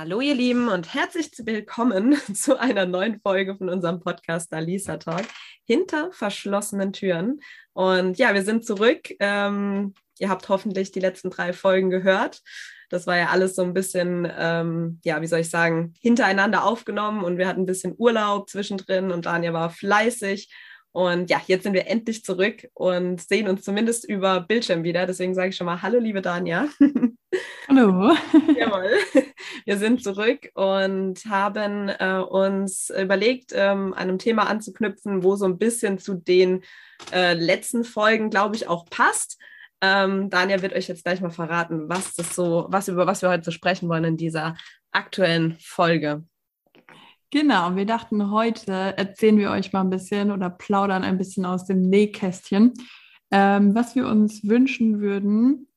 Hallo ihr Lieben und herzlich willkommen zu einer neuen Folge von unserem Podcast Alisa Talk hinter verschlossenen Türen. Und ja, wir sind zurück. Ähm, ihr habt hoffentlich die letzten drei Folgen gehört. Das war ja alles so ein bisschen, ähm, ja, wie soll ich sagen, hintereinander aufgenommen und wir hatten ein bisschen Urlaub zwischendrin und Daniel war fleißig. Und ja, jetzt sind wir endlich zurück und sehen uns zumindest über Bildschirm wieder. Deswegen sage ich schon mal Hallo, liebe Dania. Hallo. Jawohl. Wir sind zurück und haben äh, uns überlegt, ähm, einem Thema anzuknüpfen, wo so ein bisschen zu den äh, letzten Folgen, glaube ich, auch passt. Ähm, Daniel wird euch jetzt gleich mal verraten, was das so, was über was wir heute so sprechen wollen in dieser aktuellen Folge. Genau, wir dachten, heute erzählen wir euch mal ein bisschen oder plaudern ein bisschen aus dem Nähkästchen, ähm, was wir uns wünschen würden,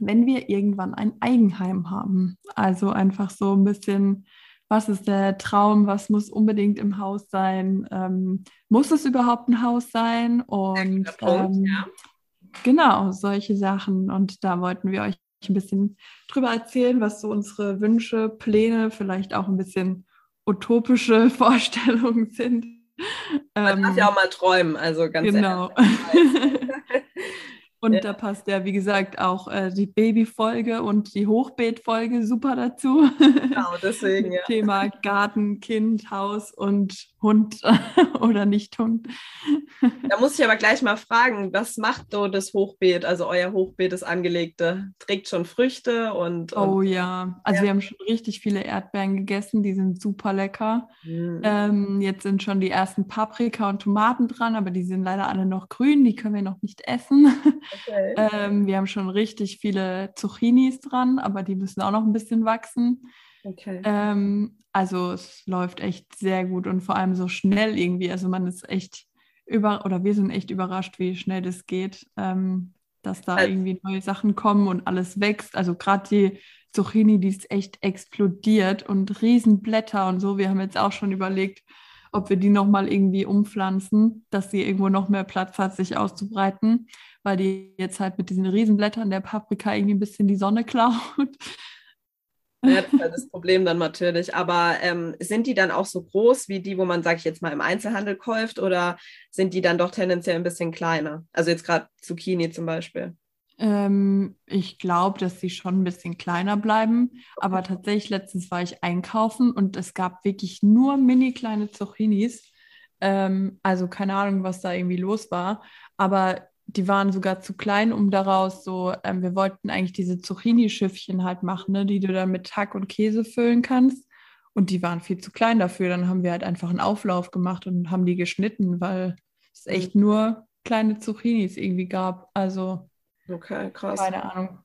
wenn wir irgendwann ein Eigenheim haben. Also einfach so ein bisschen, was ist der Traum, was muss unbedingt im Haus sein, ähm, muss es überhaupt ein Haus sein und Punkt, ähm, ja. genau solche Sachen. Und da wollten wir euch ein bisschen drüber erzählen, was so unsere Wünsche, Pläne, vielleicht auch ein bisschen utopische Vorstellungen sind. Man ähm, darf ja auch mal träumen, also ganz genau. Und ja. da passt ja, wie gesagt, auch äh, die Babyfolge und die Hochbeetfolge super dazu. Genau, deswegen, ja. Thema Garten, Kind, Haus und Hund oder nicht Hund. Da muss ich aber gleich mal fragen, was macht so das Hochbeet, also euer Hochbeet, das angelegte? Trägt schon Früchte und. und oh ja, also ja. wir haben schon richtig viele Erdbeeren gegessen, die sind super lecker. Mhm. Ähm, jetzt sind schon die ersten Paprika und Tomaten dran, aber die sind leider alle noch grün, die können wir noch nicht essen. Okay. Ähm, wir haben schon richtig viele Zucchinis dran, aber die müssen auch noch ein bisschen wachsen. Okay. Ähm, also es läuft echt sehr gut und vor allem so schnell irgendwie. Also man ist echt über oder wir sind echt überrascht, wie schnell das geht, ähm, dass da also, irgendwie neue Sachen kommen und alles wächst. Also gerade die Zucchini, die ist echt explodiert und Riesenblätter und so. Wir haben jetzt auch schon überlegt, ob wir die nochmal irgendwie umpflanzen, dass sie irgendwo noch mehr Platz hat, sich auszubreiten weil die jetzt halt mit diesen Riesenblättern der Paprika irgendwie ein bisschen die Sonne klaut. Ja, das ist halt das Problem dann natürlich. Aber ähm, sind die dann auch so groß wie die, wo man, sage ich jetzt mal, im Einzelhandel kauft oder sind die dann doch tendenziell ein bisschen kleiner? Also jetzt gerade Zucchini zum Beispiel. Ähm, ich glaube, dass sie schon ein bisschen kleiner bleiben. Aber tatsächlich, letztens war ich einkaufen und es gab wirklich nur mini kleine Zucchinis. Ähm, also keine Ahnung, was da irgendwie los war. Aber die waren sogar zu klein, um daraus so, ähm, wir wollten eigentlich diese Zucchini-Schiffchen halt machen, ne, die du dann mit Hack und Käse füllen kannst. Und die waren viel zu klein dafür. Dann haben wir halt einfach einen Auflauf gemacht und haben die geschnitten, weil es echt nur kleine Zucchinis irgendwie gab. Also, okay, krass. Keine Ahnung.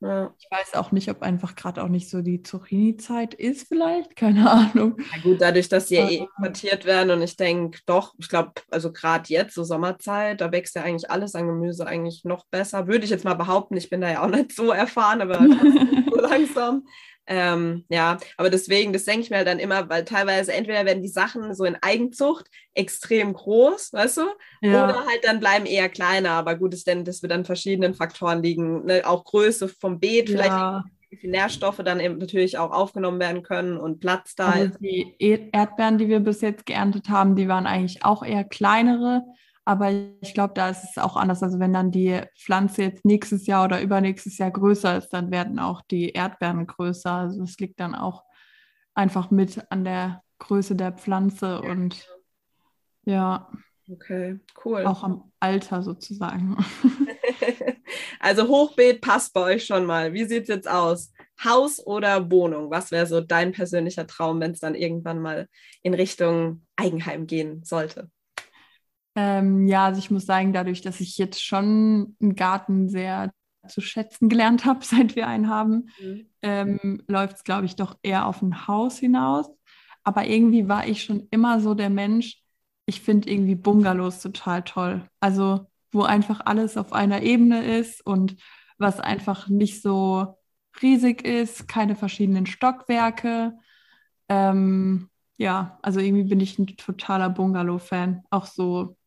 Ja. Ich weiß auch nicht, ob einfach gerade auch nicht so die Zucchini-Zeit ist, vielleicht, keine Ahnung. Na gut, dadurch, dass sie ja eh importiert werden und ich denke, doch, ich glaube, also gerade jetzt, so Sommerzeit, da wächst ja eigentlich alles an Gemüse eigentlich noch besser. Würde ich jetzt mal behaupten, ich bin da ja auch nicht so erfahren, aber langsam. Ähm, ja, aber deswegen, das denke ich mir dann immer, weil teilweise entweder werden die Sachen so in Eigenzucht extrem groß, weißt du, ja. oder halt dann bleiben eher kleiner. Aber gut ist denn, dass wir dann verschiedenen Faktoren liegen, ne? auch Größe vom Beet, vielleicht ja. wie viele Nährstoffe dann eben natürlich auch aufgenommen werden können und Platz da also ist. Die Erdbeeren, die wir bis jetzt geerntet haben, die waren eigentlich auch eher kleinere. Aber ich glaube, da ist es auch anders. Also wenn dann die Pflanze jetzt nächstes Jahr oder übernächstes Jahr größer ist, dann werden auch die Erdbeeren größer. Also es liegt dann auch einfach mit an der Größe der Pflanze und ja. Okay, cool. Auch am Alter sozusagen. also Hochbeet passt bei euch schon mal. Wie sieht es jetzt aus? Haus oder Wohnung? Was wäre so dein persönlicher Traum, wenn es dann irgendwann mal in Richtung Eigenheim gehen sollte? Ähm, ja, also ich muss sagen, dadurch, dass ich jetzt schon einen Garten sehr zu schätzen gelernt habe, seit wir einen haben, mhm. ähm, läuft es, glaube ich, doch eher auf ein Haus hinaus. Aber irgendwie war ich schon immer so der Mensch, ich finde irgendwie Bungalows total toll. Also wo einfach alles auf einer Ebene ist und was einfach nicht so riesig ist, keine verschiedenen Stockwerke. Ähm, ja, also irgendwie bin ich ein totaler Bungalow-Fan. Auch so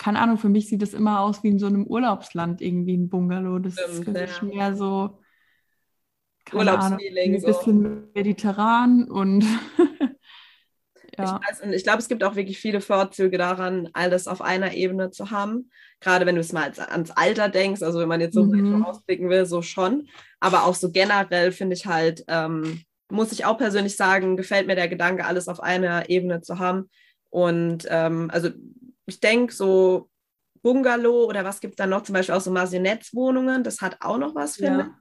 keine Ahnung, für mich sieht das immer aus wie in so einem Urlaubsland irgendwie ein Bungalow. Das Stimmt, ist für mich mehr so, Urlaubsfeeling. Ein bisschen mediterran und ja. Ich, weiß, und ich glaube, es gibt auch wirklich viele Vorzüge daran, alles auf einer Ebene zu haben. Gerade wenn du es mal als, ans Alter denkst, also wenn man jetzt so mhm. ausblicken will, so schon. Aber auch so generell finde ich halt, ähm, muss ich auch persönlich sagen, gefällt mir der Gedanke, alles auf einer Ebene zu haben. Und ähm, also ich denke, so Bungalow oder was gibt es da noch? Zum Beispiel auch so Masionettes-Wohnungen, das hat auch noch was, finde ich. Ja.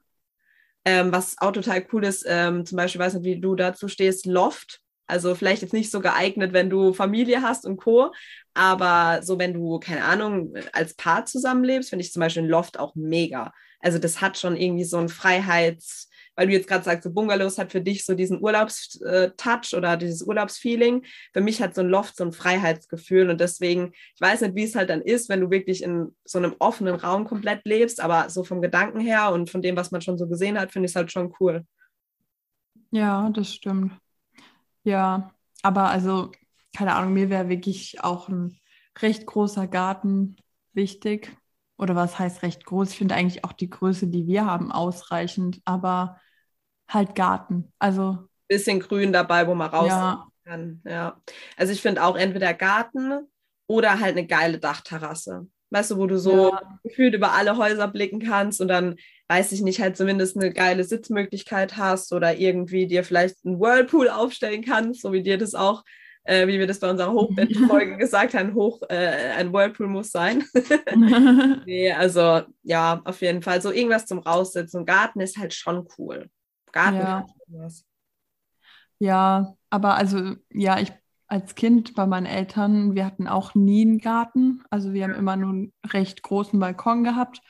Ähm, was auch total cool ist, ähm, zum Beispiel, weiß nicht, wie du dazu stehst, Loft. Also vielleicht jetzt nicht so geeignet, wenn du Familie hast und Co. Aber so, wenn du, keine Ahnung, als Paar zusammenlebst, finde ich zum Beispiel ein Loft auch mega. Also das hat schon irgendwie so ein Freiheits- weil du jetzt gerade sagst, so Bungalows hat für dich so diesen Urlaubstouch oder dieses Urlaubsfeeling. Für mich hat so ein Loft so ein Freiheitsgefühl und deswegen, ich weiß nicht, wie es halt dann ist, wenn du wirklich in so einem offenen Raum komplett lebst, aber so vom Gedanken her und von dem, was man schon so gesehen hat, finde ich es halt schon cool. Ja, das stimmt. Ja, aber also, keine Ahnung, mir wäre wirklich auch ein recht großer Garten wichtig. Oder was heißt recht groß? Ich finde eigentlich auch die Größe, die wir haben, ausreichend. Aber halt Garten. Also bisschen Grün dabei, wo man raus ja. kann. Ja. Also ich finde auch entweder Garten oder halt eine geile Dachterrasse. Weißt du, wo du so ja. gefühlt über alle Häuser blicken kannst und dann, weiß ich nicht, halt zumindest eine geile Sitzmöglichkeit hast oder irgendwie dir vielleicht einen Whirlpool aufstellen kannst, so wie dir das auch, äh, wie wir das bei unserer Hochbettfolge gesagt haben, hoch, äh, ein Whirlpool muss sein. nee, also ja, auf jeden Fall. So irgendwas zum Raussitzen. Garten ist halt schon cool. Garten ja. Ja, aber also, ja, ich als Kind bei meinen Eltern, wir hatten auch nie einen Garten. Also wir haben immer nur einen recht großen Balkon gehabt.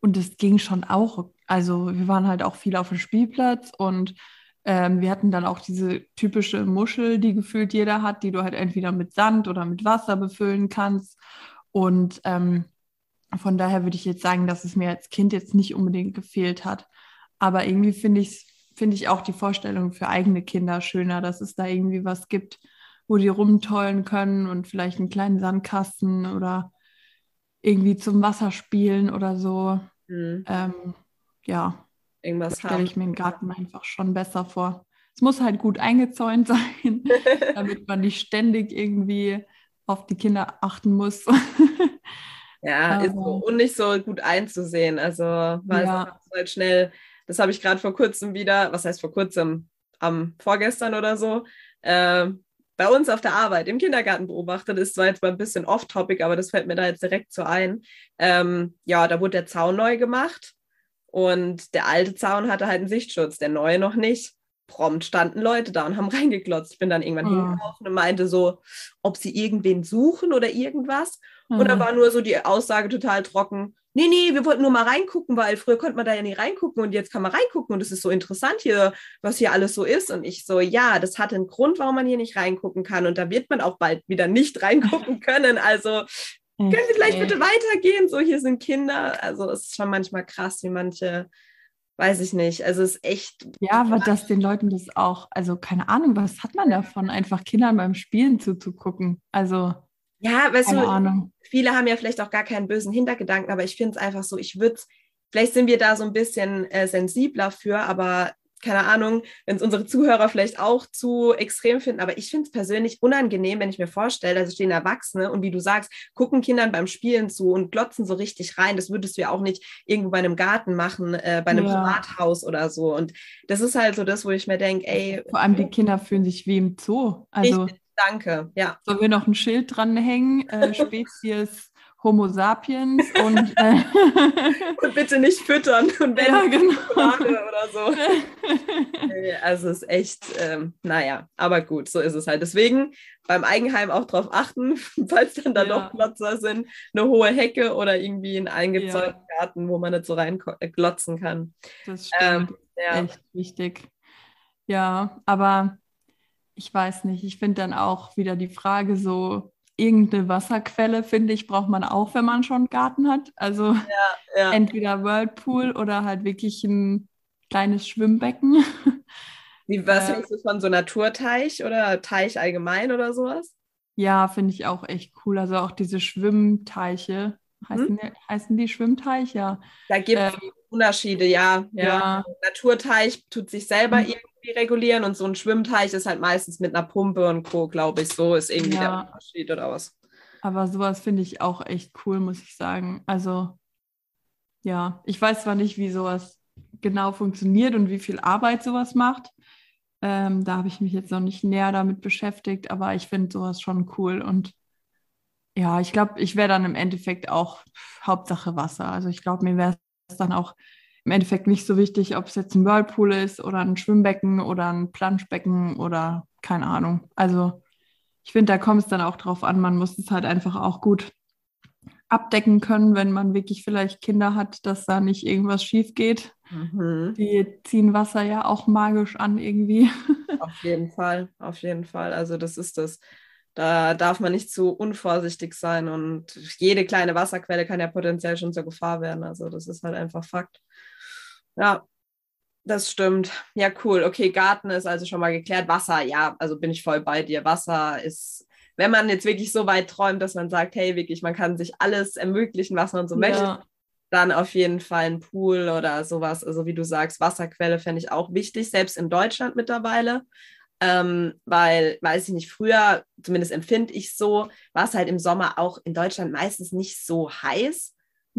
Und es ging schon auch. Also wir waren halt auch viel auf dem Spielplatz und ähm, wir hatten dann auch diese typische Muschel, die gefühlt jeder hat, die du halt entweder mit Sand oder mit Wasser befüllen kannst. Und ähm, von daher würde ich jetzt sagen, dass es mir als Kind jetzt nicht unbedingt gefehlt hat. Aber irgendwie finde ich es finde ich auch die Vorstellung für eigene Kinder schöner, dass es da irgendwie was gibt, wo die rumtollen können und vielleicht einen kleinen Sandkasten oder irgendwie zum Wasser spielen oder so. Mhm. Ähm, ja, irgendwas stelle ich mir den Garten einfach schon besser vor. Es muss halt gut eingezäunt sein, damit man nicht ständig irgendwie auf die Kinder achten muss. ja, ist so und nicht so gut einzusehen. Also, weil ja. es halt schnell das habe ich gerade vor kurzem wieder, was heißt vor kurzem, am vorgestern oder so, äh, bei uns auf der Arbeit im Kindergarten beobachtet. Das war jetzt mal ein bisschen off-topic, aber das fällt mir da jetzt direkt so ein. Ähm, ja, da wurde der Zaun neu gemacht und der alte Zaun hatte halt einen Sichtschutz, der neue noch nicht. Prompt standen Leute da und haben reingeglotzt. Ich bin dann irgendwann oh. hingelaufen und meinte so, ob sie irgendwen suchen oder irgendwas. Mhm. Und da war nur so die Aussage total trocken, nee, nee, wir wollten nur mal reingucken, weil früher konnte man da ja nie reingucken und jetzt kann man reingucken und es ist so interessant hier, was hier alles so ist. Und ich so, ja, das hat einen Grund, warum man hier nicht reingucken kann und da wird man auch bald wieder nicht reingucken können. Also können Sie vielleicht bitte weitergehen? So, hier sind Kinder. Also es ist schon manchmal krass, wie manche weiß ich nicht. Also es ist echt. Ja, aber dass den Leuten das auch, also keine Ahnung, was hat man davon, einfach Kindern beim Spielen zuzugucken? Also. Ja, weißt Keine du, Ahnung. viele haben ja vielleicht auch gar keinen bösen Hintergedanken, aber ich finde es einfach so, ich würde vielleicht sind wir da so ein bisschen äh, sensibler für, aber keine Ahnung, wenn es unsere Zuhörer vielleicht auch zu extrem finden, aber ich finde es persönlich unangenehm, wenn ich mir vorstelle, da stehen Erwachsene und wie du sagst, gucken Kindern beim Spielen zu und glotzen so richtig rein. Das würdest du ja auch nicht irgendwo bei einem Garten machen, äh, bei einem ja. Privathaus oder so. Und das ist halt so das, wo ich mir denke, ey. Vor allem die Kinder fühlen sich wie im Zoo. Also richtig, Danke, ja. Sollen wir noch ein Schild dranhängen? Äh, Spezies Homo sapiens und, äh, und bitte nicht füttern und wenn ja, genau. oder so. also es ist echt, ähm, naja, aber gut, so ist es halt. Deswegen beim Eigenheim auch darauf achten, falls dann da ja. noch Glotzer sind, eine hohe Hecke oder irgendwie einen eingezäunten ja. Garten, wo man nicht so rein äh, glotzen kann. Das stimmt. Ähm, ja. Echt wichtig. Ja, aber ich weiß nicht, ich finde dann auch wieder die Frage so, irgendeine Wasserquelle, finde ich, braucht man auch, wenn man schon einen Garten hat. Also ja, ja. entweder Whirlpool oder halt wirklich ein kleines Schwimmbecken. Wie, was äh, hältst du von so Naturteich oder Teich allgemein oder sowas? Ja, finde ich auch echt cool. Also auch diese Schwimmteiche. Heißen, hm? die, heißen die Schwimmteich? Ja. Da gibt es ähm, Unterschiede, ja. ja. ja. Naturteich tut sich selber mhm. irgendwie regulieren und so ein Schwimmteich ist halt meistens mit einer Pumpe und Co., glaube ich. So ist irgendwie ja. der Unterschied oder was. Aber sowas finde ich auch echt cool, muss ich sagen. Also, ja, ich weiß zwar nicht, wie sowas genau funktioniert und wie viel Arbeit sowas macht. Ähm, da habe ich mich jetzt noch nicht näher damit beschäftigt, aber ich finde sowas schon cool und ja, ich glaube, ich wäre dann im Endeffekt auch Hauptsache Wasser. Also ich glaube, mir wäre es dann auch im Endeffekt nicht so wichtig, ob es jetzt ein Whirlpool ist oder ein Schwimmbecken oder ein Planschbecken oder keine Ahnung. Also ich finde, da kommt es dann auch drauf an, man muss es halt einfach auch gut abdecken können, wenn man wirklich vielleicht Kinder hat, dass da nicht irgendwas schief geht. Mhm. Die ziehen Wasser ja auch magisch an irgendwie. Auf jeden Fall, auf jeden Fall. Also das ist das. Da darf man nicht zu unvorsichtig sein und jede kleine Wasserquelle kann ja potenziell schon zur Gefahr werden. Also das ist halt einfach Fakt. Ja, das stimmt. Ja, cool. Okay, Garten ist also schon mal geklärt. Wasser, ja, also bin ich voll bei dir. Wasser ist, wenn man jetzt wirklich so weit träumt, dass man sagt, hey, wirklich, man kann sich alles ermöglichen, was man so ja. möchte, dann auf jeden Fall ein Pool oder sowas. Also wie du sagst, Wasserquelle fände ich auch wichtig, selbst in Deutschland mittlerweile. Ähm, weil, weiß ich nicht, früher, zumindest empfinde ich so, war es halt im Sommer auch in Deutschland meistens nicht so heiß.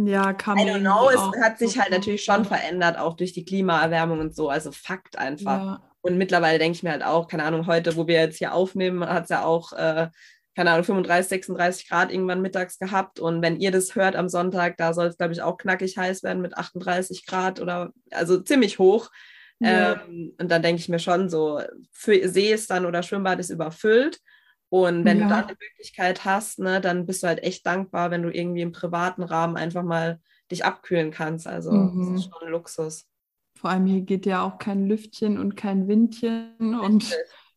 Ja, kann I don't know, es hat sich halt natürlich schon verändert, auch durch die Klimaerwärmung und so, also Fakt einfach. Ja. Und mittlerweile denke ich mir halt auch, keine Ahnung, heute, wo wir jetzt hier aufnehmen, hat es ja auch, äh, keine Ahnung, 35, 36 Grad irgendwann mittags gehabt. Und wenn ihr das hört am Sonntag, da soll es, glaube ich, auch knackig heiß werden mit 38 Grad oder also ziemlich hoch. Ja. Ähm, und dann denke ich mir schon so, für, See ist dann oder Schwimmbad ist überfüllt. Und wenn ja. du dann eine Möglichkeit hast, ne, dann bist du halt echt dankbar, wenn du irgendwie im privaten Rahmen einfach mal dich abkühlen kannst. Also mhm. das ist schon ein Luxus. Vor allem hier geht ja auch kein Lüftchen und kein Windchen und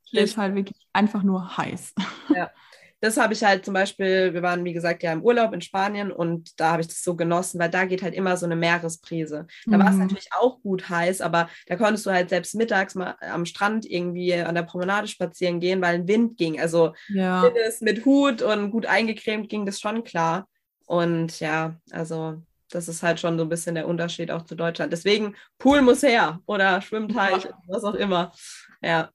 hier ist halt wirklich einfach nur heiß. Ja das habe ich halt zum Beispiel, wir waren wie gesagt ja im Urlaub in Spanien und da habe ich das so genossen, weil da geht halt immer so eine Meeresbrise. Da mhm. war es natürlich auch gut heiß, aber da konntest du halt selbst mittags mal am Strand irgendwie an der Promenade spazieren gehen, weil ein Wind ging. Also ja. mit Hut und gut eingecremt ging das schon klar. Und ja, also das ist halt schon so ein bisschen der Unterschied auch zu Deutschland. Deswegen, Pool muss her oder Schwimmteich, ja. was auch immer. Ja.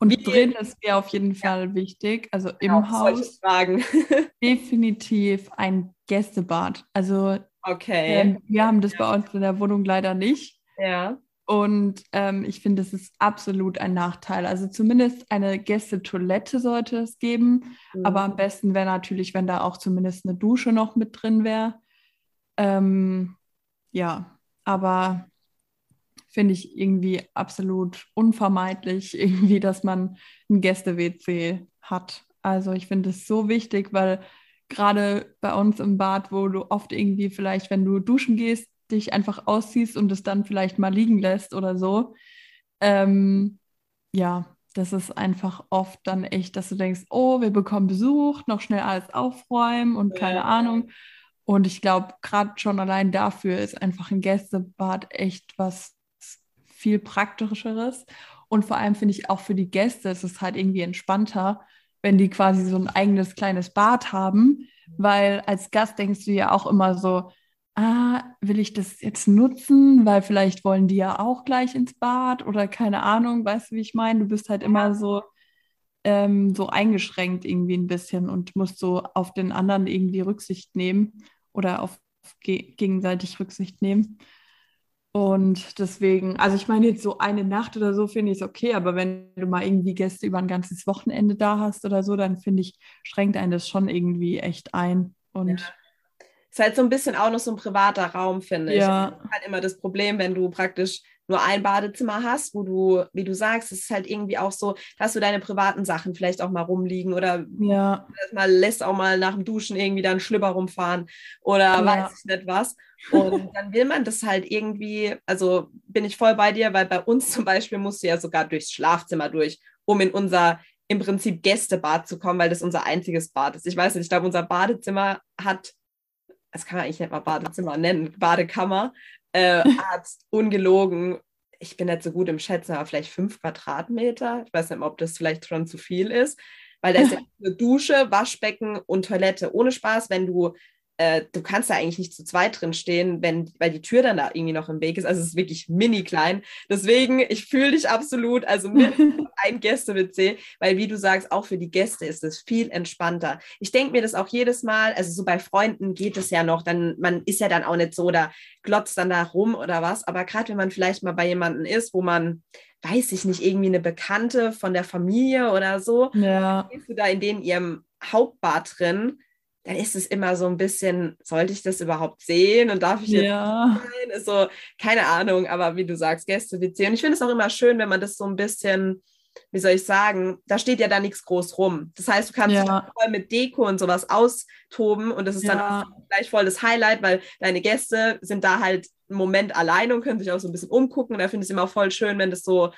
Und Wie, drin ist mir auf jeden Fall wichtig, also genau, im Haus. Fragen. definitiv ein Gästebad. Also okay. Ähm, wir haben das ja. bei uns in der Wohnung leider nicht. Ja. Und ähm, ich finde, das ist absolut ein Nachteil. Also zumindest eine Gästetoilette sollte es geben. Mhm. Aber am besten wäre natürlich, wenn da auch zumindest eine Dusche noch mit drin wäre. Ähm, ja, aber finde ich irgendwie absolut unvermeidlich, irgendwie, dass man ein Gäste-WC hat. Also ich finde es so wichtig, weil gerade bei uns im Bad, wo du oft irgendwie vielleicht, wenn du duschen gehst, dich einfach ausziehst und es dann vielleicht mal liegen lässt oder so. Ähm, ja, das ist einfach oft dann echt, dass du denkst, oh, wir bekommen Besuch, noch schnell alles aufräumen und keine ja. Ahnung. Und ich glaube, gerade schon allein dafür ist einfach ein Gästebad echt was viel praktischeres. Und vor allem finde ich auch für die Gäste ist es halt irgendwie entspannter, wenn die quasi so ein eigenes kleines Bad haben, weil als Gast denkst du ja auch immer so, ah, will ich das jetzt nutzen, weil vielleicht wollen die ja auch gleich ins Bad oder keine Ahnung, weißt du, wie ich meine? Du bist halt immer so, ähm, so eingeschränkt irgendwie ein bisschen und musst so auf den anderen irgendwie Rücksicht nehmen oder auf ge gegenseitig Rücksicht nehmen. Und deswegen, also ich meine jetzt so eine Nacht oder so finde ich es okay, aber wenn du mal irgendwie Gäste über ein ganzes Wochenende da hast oder so, dann finde ich, schränkt einen das schon irgendwie echt ein. Und ja. Ist halt so ein bisschen auch noch so ein privater Raum, finde ja. ich. Das ist halt immer das Problem, wenn du praktisch nur ein Badezimmer hast, wo du, wie du sagst, es ist halt irgendwie auch so, dass du deine privaten Sachen vielleicht auch mal rumliegen oder ja. mal lässt auch mal nach dem Duschen irgendwie dann Schlüpper rumfahren oder ja. weiß ich nicht was. Und dann will man das halt irgendwie, also bin ich voll bei dir, weil bei uns zum Beispiel musst du ja sogar durchs Schlafzimmer durch, um in unser im Prinzip Gästebad zu kommen, weil das unser einziges Bad ist. Ich weiß nicht, ich glaube, unser Badezimmer hat, das kann man eigentlich nicht mal Badezimmer nennen, Badekammer, äh, Arzt, ungelogen. Ich bin nicht so gut im Schätzen, aber vielleicht fünf Quadratmeter. Ich weiß nicht, ob das vielleicht schon zu viel ist, weil da ist ja eine Dusche, Waschbecken und Toilette. Ohne Spaß, wenn du äh, du kannst da eigentlich nicht zu zweit drin stehen, wenn, weil die Tür dann da irgendwie noch im Weg ist. Also es ist wirklich mini klein. Deswegen, ich fühle dich absolut, also mit ein Gäste-WC, weil wie du sagst, auch für die Gäste ist es viel entspannter. Ich denke mir das auch jedes Mal, also so bei Freunden geht es ja noch, dann, man ist ja dann auch nicht so, da glotzt dann da rum oder was, aber gerade wenn man vielleicht mal bei jemandem ist, wo man weiß ich nicht, irgendwie eine Bekannte von der Familie oder so, ja. gehst du da in den ihrem Hauptbad drin, dann ist es immer so ein bisschen, sollte ich das überhaupt sehen und darf ich jetzt ja. sein? Ist so, keine Ahnung, aber wie du sagst, Gäste-WC. Und ich finde es auch immer schön, wenn man das so ein bisschen, wie soll ich sagen, da steht ja da nichts groß rum. Das heißt, du kannst Ja. voll mit Deko und sowas austoben und das ist dann Ja. auch gleich voll das Highlight, weil deine Gäste sind da halt einen Moment alleine und können sich auch so ein bisschen umgucken. Und da finde ich es immer voll schön, wenn das so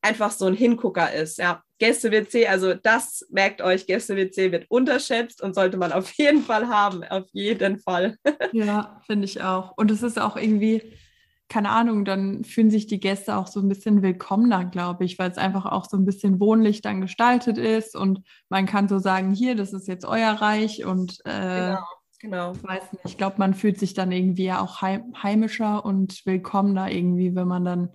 einfach so ein Hingucker ist. Ja, Gäste-WC, also das merkt euch, Gäste-WC wird unterschätzt und sollte man auf jeden Fall haben, auf jeden Fall. Ja, finde ich auch. Und es ist auch irgendwie, keine Ahnung, dann fühlen sich die Gäste auch so ein bisschen willkommener, glaube ich, weil es einfach auch so ein bisschen wohnlich dann gestaltet ist und man kann so sagen, hier, das ist jetzt euer Reich und äh, genau. ich weiß nicht, ich glaube, man fühlt sich dann irgendwie ja auch heim heimischer und willkommener irgendwie, wenn man dann,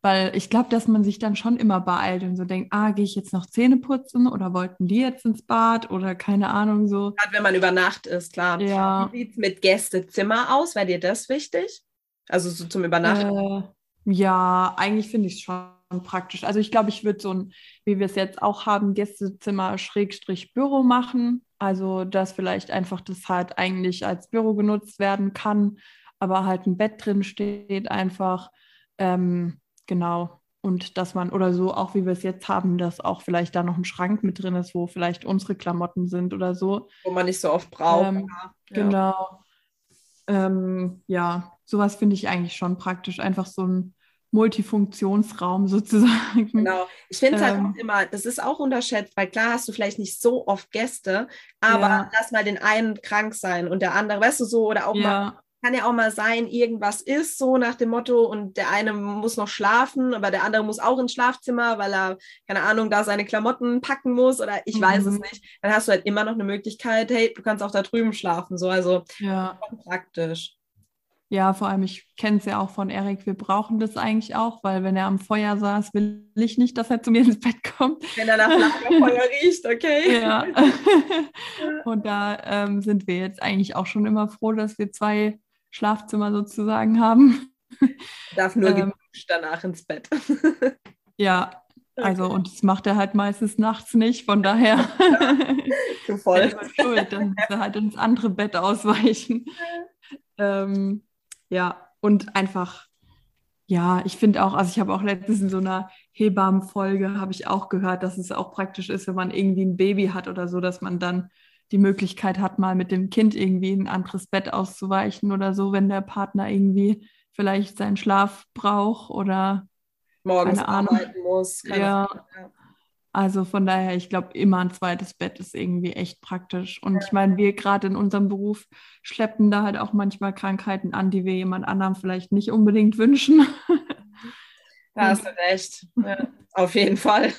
weil ich glaube, dass man sich dann schon immer beeilt und so denkt, ah, gehe ich jetzt noch Zähne putzen oder wollten die jetzt ins Bad oder keine Ahnung so. Gerade wenn man über Nacht ist, klar. Ja. Wie sieht es mit Gästezimmer aus? Wäre dir das wichtig? Also so zum Übernachten? Äh, ja, eigentlich finde ich es schon praktisch. Also ich glaube, ich würde so ein, wie wir es jetzt auch haben, Gästezimmer Schrägstrich Büro machen. Also dass vielleicht einfach das halt eigentlich als Büro genutzt werden kann, aber halt ein Bett drin steht einfach. Ähm, genau. Und dass man, oder so, auch wie wir es jetzt haben, dass auch vielleicht da noch ein Schrank mit drin ist, wo vielleicht unsere Klamotten sind oder so. Wo man nicht so oft braucht. Ähm, ja. Genau. Ähm, ja, sowas finde ich eigentlich schon praktisch. Einfach so ein Multifunktionsraum sozusagen. Genau. Ich finde es halt Ähm. auch immer, das ist auch unterschätzt, weil klar hast du vielleicht nicht so oft Gäste, aber Ja. lass mal den einen krank sein und der andere, weißt du so, oder auch mal, Ja, kann ja auch mal sein, irgendwas ist so nach dem Motto und der eine muss noch schlafen, aber der andere muss auch ins Schlafzimmer, weil er, keine Ahnung, da seine Klamotten packen muss oder ich weiß es Mhm. nicht. Dann hast du halt immer noch eine Möglichkeit, hey, du kannst auch da drüben schlafen, so, also ja. praktisch. Ja, vor allem, ich kenne es ja auch von Erik, wir brauchen das eigentlich auch, weil wenn er am Feuer saß, will ich nicht, dass er zu mir ins Bett kommt. Wenn er nach Lagerfeuer riecht, okay? Ja. Und da ähm, sind wir jetzt eigentlich auch schon immer froh, dass wir zwei Schlafzimmer sozusagen haben. Darf nur Ähm. danach ins Bett. Ja, also und das macht er halt meistens nachts nicht, von daher Du voll. schuld, dann muss er halt ins andere Bett ausweichen. Ähm, ja, und einfach, ja, ich finde auch, also ich habe auch letztens in so einer Hebammenfolge, habe ich auch gehört, dass es auch praktisch ist, wenn man irgendwie ein Baby hat oder so, dass man dann die Möglichkeit hat, mal mit dem Kind irgendwie in ein anderes Bett auszuweichen oder so, wenn der Partner irgendwie vielleicht seinen Schlaf braucht oder Morgens arbeiten muss. Ja. Ja. Also von daher, ich glaube, immer ein zweites Bett ist irgendwie echt praktisch. Und ich meine, wir gerade in unserem Beruf schleppen da halt auch manchmal Krankheiten an, die wir jemand anderem vielleicht nicht unbedingt wünschen. Da hast du recht. Ja, auf jeden Fall.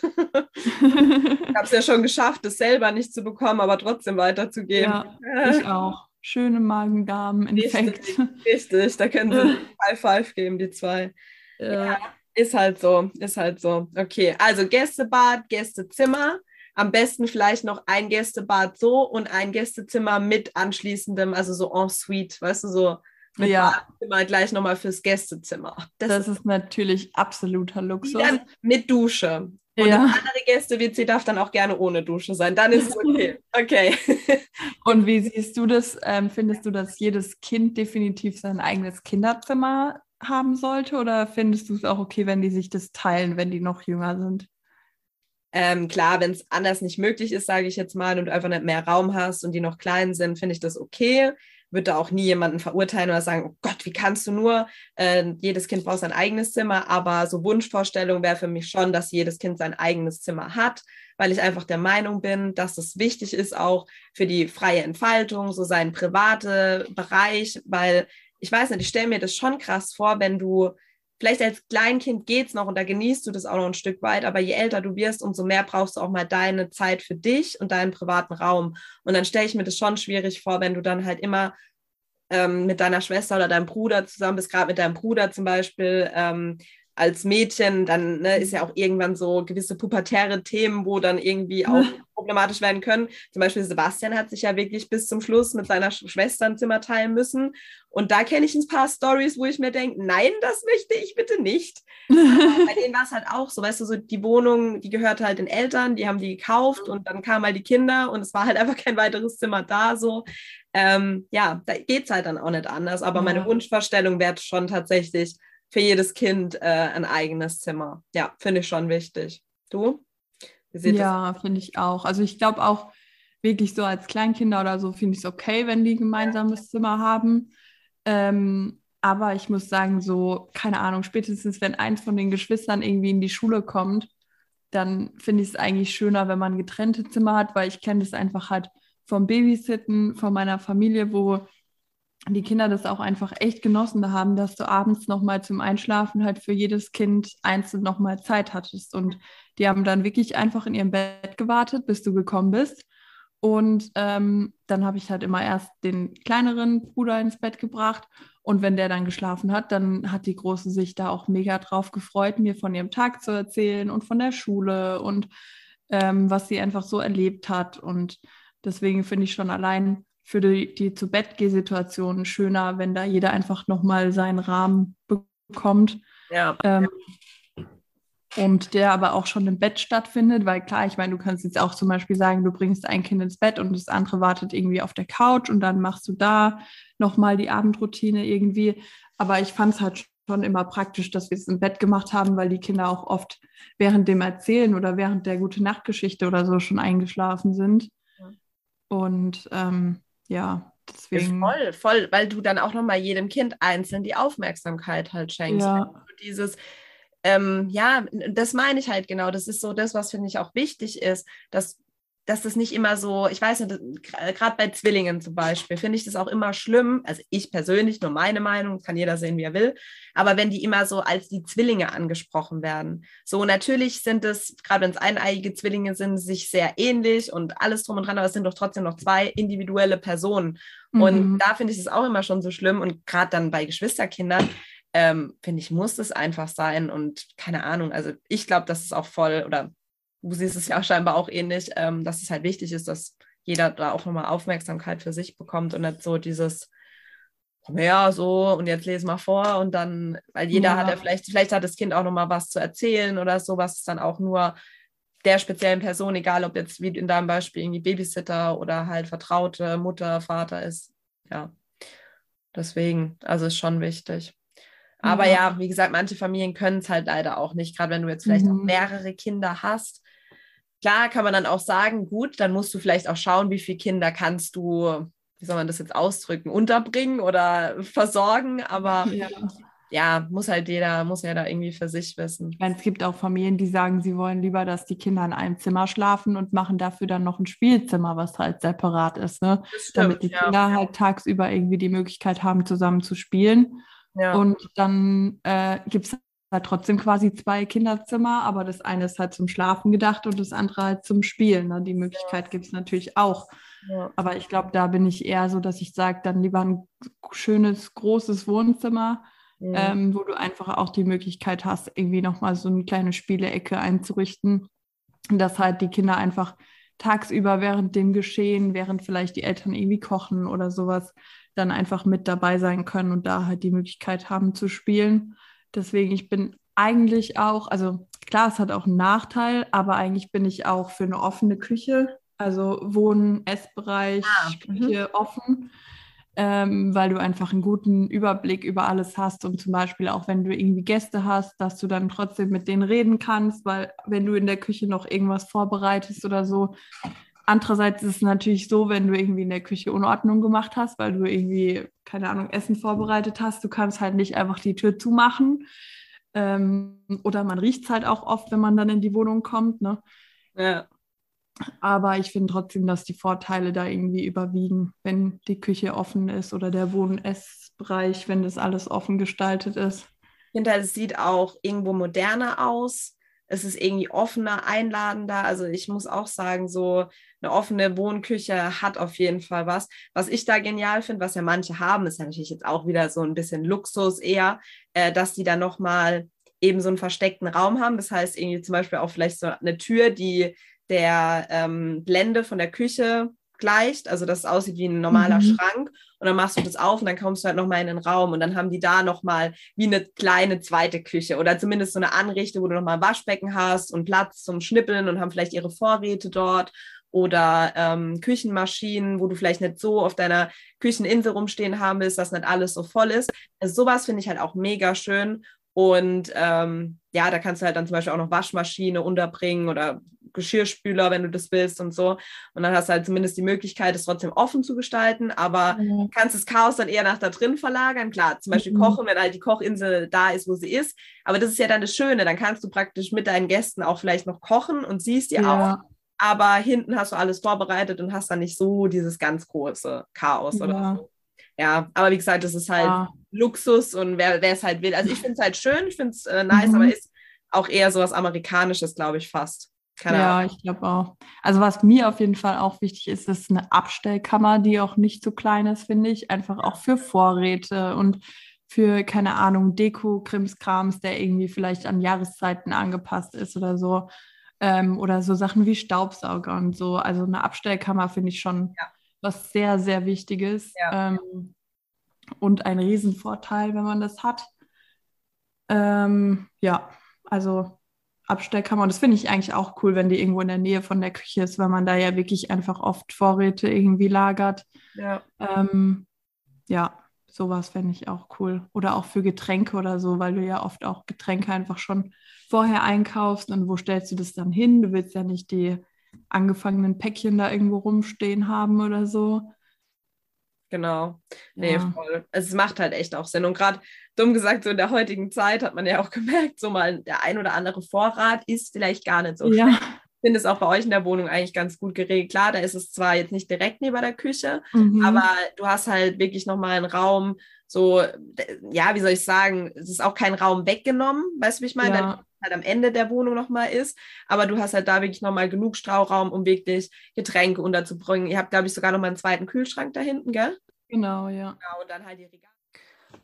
Ich habe es ja schon geschafft, es selber nicht zu bekommen, aber trotzdem weiterzugeben. ja, ich auch. Schöne Magen-Darm-Infekt. Richtig, richtig, da können sie High Five geben, die zwei. Ja. Ist halt so, ist halt so. Okay, also Gästebad, Gästezimmer. Am besten vielleicht noch ein Gästebad so und ein Gästezimmer mit anschließendem, also so en suite, weißt du, so mit Ja. Badezimmer gleich nochmal fürs Gästezimmer. Das, Das ist natürlich absoluter ist Luxus. mit Dusche. Und Ja. andere Gäste-WC darf dann auch gerne ohne Dusche sein. Dann ist es okay. Okay. Und wie siehst du das? Ähm, findest du, dass jedes Kind definitiv sein eigenes Kinderzimmer haben sollte? Oder findest du es auch okay, wenn die sich das teilen, wenn die noch jünger sind? Ähm, klar, wenn es anders nicht möglich ist, sage ich jetzt mal, und du einfach nicht mehr Raum hast und die noch klein sind, finde ich das okay. Würde da auch nie jemanden verurteilen oder sagen, oh Gott, wie kannst du nur? Äh, jedes Kind braucht sein eigenes Zimmer, aber so Wunschvorstellung wäre für mich schon, dass jedes Kind sein eigenes Zimmer hat, weil ich einfach der Meinung bin, dass es wichtig ist auch für die freie Entfaltung, so sein privater Bereich, weil ich weiß nicht, ich stelle mir das schon krass vor, wenn du vielleicht als Kleinkind geht's noch und da genießt du das auch noch ein Stück weit, aber je älter du wirst, umso mehr brauchst du auch mal deine Zeit für dich und deinen privaten Raum. Und dann stelle ich mir das schon schwierig vor, wenn du dann halt immer ähm, mit deiner Schwester oder deinem Bruder zusammen bist, gerade mit deinem Bruder zum Beispiel, ähm, als Mädchen, dann ne, ist ja auch irgendwann so gewisse pubertäre Themen, wo dann irgendwie auch problematisch werden können. Zum Beispiel Sebastian hat sich ja wirklich bis zum Schluss mit seiner Schwester ein Zimmer teilen müssen. Und da kenne ich ein paar Stories, wo ich mir denke, nein, das möchte ich bitte nicht. bei denen war es halt auch so, weißt du, so die Wohnung, die gehört halt den Eltern, die haben die gekauft und dann kamen halt die Kinder und es war halt einfach kein weiteres Zimmer da. So, ähm, ja, da geht es halt dann auch nicht anders. Aber meine Wunschvorstellung wäre schon tatsächlich, für jedes Kind äh, ein eigenes Zimmer. Ja, finde ich schon wichtig. Du? ja, finde ich auch. Also ich glaube auch wirklich so als Kleinkinder oder so finde ich es okay, wenn die ein gemeinsames Zimmer haben. Ähm, aber ich muss sagen, so, keine Ahnung, spätestens wenn eins von den Geschwistern irgendwie in die Schule kommt, dann finde ich es eigentlich schöner, wenn man getrennte Zimmer hat, weil ich kenne das einfach halt vom Babysitten, von meiner Familie, wo die Kinder das auch einfach echt genossen haben, dass du abends nochmal zum Einschlafen halt für jedes Kind einzeln nochmal Zeit hattest. Und die haben dann wirklich einfach in ihrem Bett gewartet, bis du gekommen bist. Und ähm, dann habe ich halt immer erst den kleineren Bruder ins Bett gebracht. Und wenn der dann geschlafen hat, dann hat die Große sich da auch mega drauf gefreut, mir von ihrem Tag zu erzählen und von der Schule und ähm, was sie einfach so erlebt hat. Und deswegen finde ich schon allein für die, die zu Bett Situation schöner, wenn da jeder einfach nochmal seinen Rahmen bekommt. Ja. Ähm, und der aber auch schon im Bett stattfindet, weil klar, ich meine, du kannst jetzt auch zum Beispiel sagen, du bringst ein Kind ins Bett und das andere wartet irgendwie auf der Couch und dann machst du da nochmal die Abendroutine irgendwie. Aber ich fand es halt schon immer praktisch, dass wir es im Bett gemacht haben, weil die Kinder auch oft während dem Erzählen oder während der gute Nachtgeschichte oder so schon eingeschlafen sind. Und ähm, ja, deswegen. Voll, voll, weil du dann auch nochmal jedem Kind einzeln die Aufmerksamkeit halt schenkst. Ja. Dieses, ähm, ja, das meine ich halt genau. Das ist so das, was finde ich auch wichtig ist, dass dass das nicht immer so, ich weiß nicht, gerade bei Zwillingen zum Beispiel, finde ich das auch immer schlimm. Also ich persönlich, nur meine Meinung, kann jeder sehen, wie er will. Aber wenn die immer so als die Zwillinge angesprochen werden. So natürlich sind es, gerade wenn es eineiige Zwillinge sind, sich sehr ähnlich und alles drum und dran, aber es sind doch trotzdem noch zwei individuelle Personen. Mhm. Und da finde ich es auch immer schon so schlimm. Und gerade dann bei Geschwisterkindern, ähm, finde ich, muss es einfach sein. Und keine Ahnung, also ich glaube, das ist auch voll oder du siehst es ja scheinbar auch ähnlich, ähm, dass es halt wichtig ist, dass jeder da auch nochmal Aufmerksamkeit für sich bekommt und nicht so dieses, ja, so und jetzt lese mal vor und dann, weil jeder ja. hat ja vielleicht, vielleicht hat das Kind auch nochmal was zu erzählen oder so, was dann auch nur der speziellen Person, egal ob jetzt wie in deinem Beispiel irgendwie Babysitter oder halt Vertraute, Mutter, Vater ist. Ja, deswegen, also ist schon wichtig. Aber ja, ja wie gesagt, manche Familien können es halt leider auch nicht, gerade wenn du jetzt vielleicht mhm. auch mehrere Kinder hast Klar kann man dann auch sagen, gut, dann musst du vielleicht auch schauen, wie viele Kinder kannst du, wie soll man das jetzt ausdrücken, unterbringen oder versorgen, aber ja. ja, muss halt jeder, muss ja da irgendwie für sich wissen. Ich meine, es gibt auch Familien, die sagen, sie wollen lieber, dass die Kinder in einem Zimmer schlafen und machen dafür dann noch ein Spielzimmer, was halt separat ist, ne? Stimmt, Damit die ja. Kinder halt tagsüber irgendwie die Möglichkeit haben, zusammen zu spielen. Ja. Und dann äh, gibt es halt trotzdem quasi zwei Kinderzimmer, aber das eine ist halt zum Schlafen gedacht und das andere halt zum Spielen. Ne? Die Möglichkeit ja. gibt es natürlich auch. Ja. Aber ich glaube, da bin ich eher so, dass ich sage, dann lieber ein schönes, großes Wohnzimmer, mhm. ähm, wo du einfach auch die Möglichkeit hast, irgendwie nochmal so eine kleine Spielecke einzurichten, dass halt die Kinder einfach tagsüber während dem Geschehen, während vielleicht die Eltern irgendwie kochen oder sowas, dann einfach mit dabei sein können und da halt die Möglichkeit haben zu spielen. Deswegen, ich bin eigentlich auch, also klar, es hat auch einen Nachteil, aber eigentlich bin ich auch für eine offene Küche, also Wohnen, Essbereich, ah, Küche offen, ähm, weil du einfach einen guten Überblick über alles hast und zum Beispiel auch wenn du irgendwie Gäste hast, dass du dann trotzdem mit denen reden kannst, weil wenn du in der Küche noch irgendwas vorbereitest oder so, Andererseits ist es natürlich so, wenn du irgendwie in der Küche Unordnung gemacht hast, weil du irgendwie, keine Ahnung, Essen vorbereitet hast, du kannst halt nicht einfach die Tür zumachen. Ähm, oder man riecht es halt auch oft, wenn man dann in die Wohnung kommt. Ne? Ja. Aber ich finde trotzdem, dass die Vorteile da irgendwie überwiegen, wenn die Küche offen ist oder der Wohn-Essbereich, wenn das alles offen gestaltet ist. Ich finde, es sieht auch irgendwo moderner aus Es ist irgendwie offener, einladender. Also ich muss auch sagen, so eine offene Wohnküche hat auf jeden Fall was. Was ich da genial finde, was ja manche haben, ist ja natürlich jetzt auch wieder so ein bisschen Luxus eher, äh, dass die dann nochmal eben so einen versteckten Raum haben. Das heißt irgendwie zum Beispiel auch vielleicht so eine Tür, die der ähm, Blende von der Küche gleicht, also dass es aussieht wie ein normaler mhm. Schrank und dann machst du das auf und dann kommst du halt nochmal in den Raum und dann haben die da nochmal wie eine kleine zweite Küche oder zumindest so eine Anrichte, wo du nochmal ein Waschbecken hast und Platz zum Schnippeln und haben vielleicht ihre Vorräte dort oder ähm, Küchenmaschinen, wo du vielleicht nicht so auf deiner Kücheninsel rumstehen haben willst, dass nicht alles so voll ist. Also sowas finde ich halt auch mega schön und ähm, ja, da kannst du halt dann zum Beispiel auch noch Waschmaschine unterbringen oder Geschirrspüler, wenn du das willst und so. Und dann hast du halt zumindest die Möglichkeit, es trotzdem offen zu gestalten, aber mhm. kannst das Chaos dann eher nach da drin verlagern. Klar, zum Beispiel mhm. kochen, wenn halt die Kochinsel da ist, wo sie ist. Aber das ist ja dann das Schöne. Dann kannst du praktisch mit deinen Gästen auch vielleicht noch kochen und siehst ihr ja. auch. Aber hinten hast du alles vorbereitet und hast dann nicht so dieses ganz große Chaos ja. oder so. Ja, aber wie gesagt, das ist halt ja. Luxus und wer es halt will. Also ich finde es halt schön, ich finde es äh, nice, mhm. aber ist auch eher so was Amerikanisches, glaube ich, fast. Keine ja, Ahnung. ich glaube auch. Also was mir auf jeden Fall auch wichtig ist, ist eine Abstellkammer, die auch nicht so klein ist, finde ich. Einfach auch für Vorräte und für, keine Ahnung, Deko, Krimskrams, der irgendwie vielleicht an Jahreszeiten angepasst ist oder so. Ähm, oder so Sachen wie Staubsauger und so. Also eine Abstellkammer finde ich schon ja. was sehr, sehr Wichtiges. Ja. Ähm, und ein Riesenvorteil, wenn man das hat. Ähm, ja, also Abstellkammer. Und das finde ich eigentlich auch cool, wenn die irgendwo in der Nähe von der Küche ist, weil man da ja wirklich einfach oft Vorräte irgendwie lagert. Ja. Ähm, ja, sowas fände ich auch cool. Oder auch für Getränke oder so, weil du ja oft auch Getränke einfach schon vorher einkaufst. Und wo stellst du das dann hin? Du willst ja nicht die angefangenen Päckchen da irgendwo rumstehen haben oder so. Genau. Nee, ja. voll. Es macht halt echt auch Sinn. Und gerade dumm gesagt, so in der heutigen Zeit hat man ja auch gemerkt, so mal der ein oder andere Vorrat ist vielleicht gar nicht so ja. schlecht. Ich finde es auch bei euch in der Wohnung eigentlich ganz gut geregelt. Klar, da ist es zwar jetzt nicht direkt neben der Küche, mhm. aber du hast halt wirklich nochmal einen Raum, so, ja, wie soll ich sagen, es ist auch kein Raum weggenommen, weißt du, wie ich meine? Ja. Halt am Ende der Wohnung nochmal ist, aber du hast halt da wirklich nochmal genug Strauraum, um wirklich Getränke unterzubringen. Ihr habt, glaube ich, sogar nochmal einen zweiten Kühlschrank da hinten, gell? Genau, ja. Genau, und dann halt die Regale.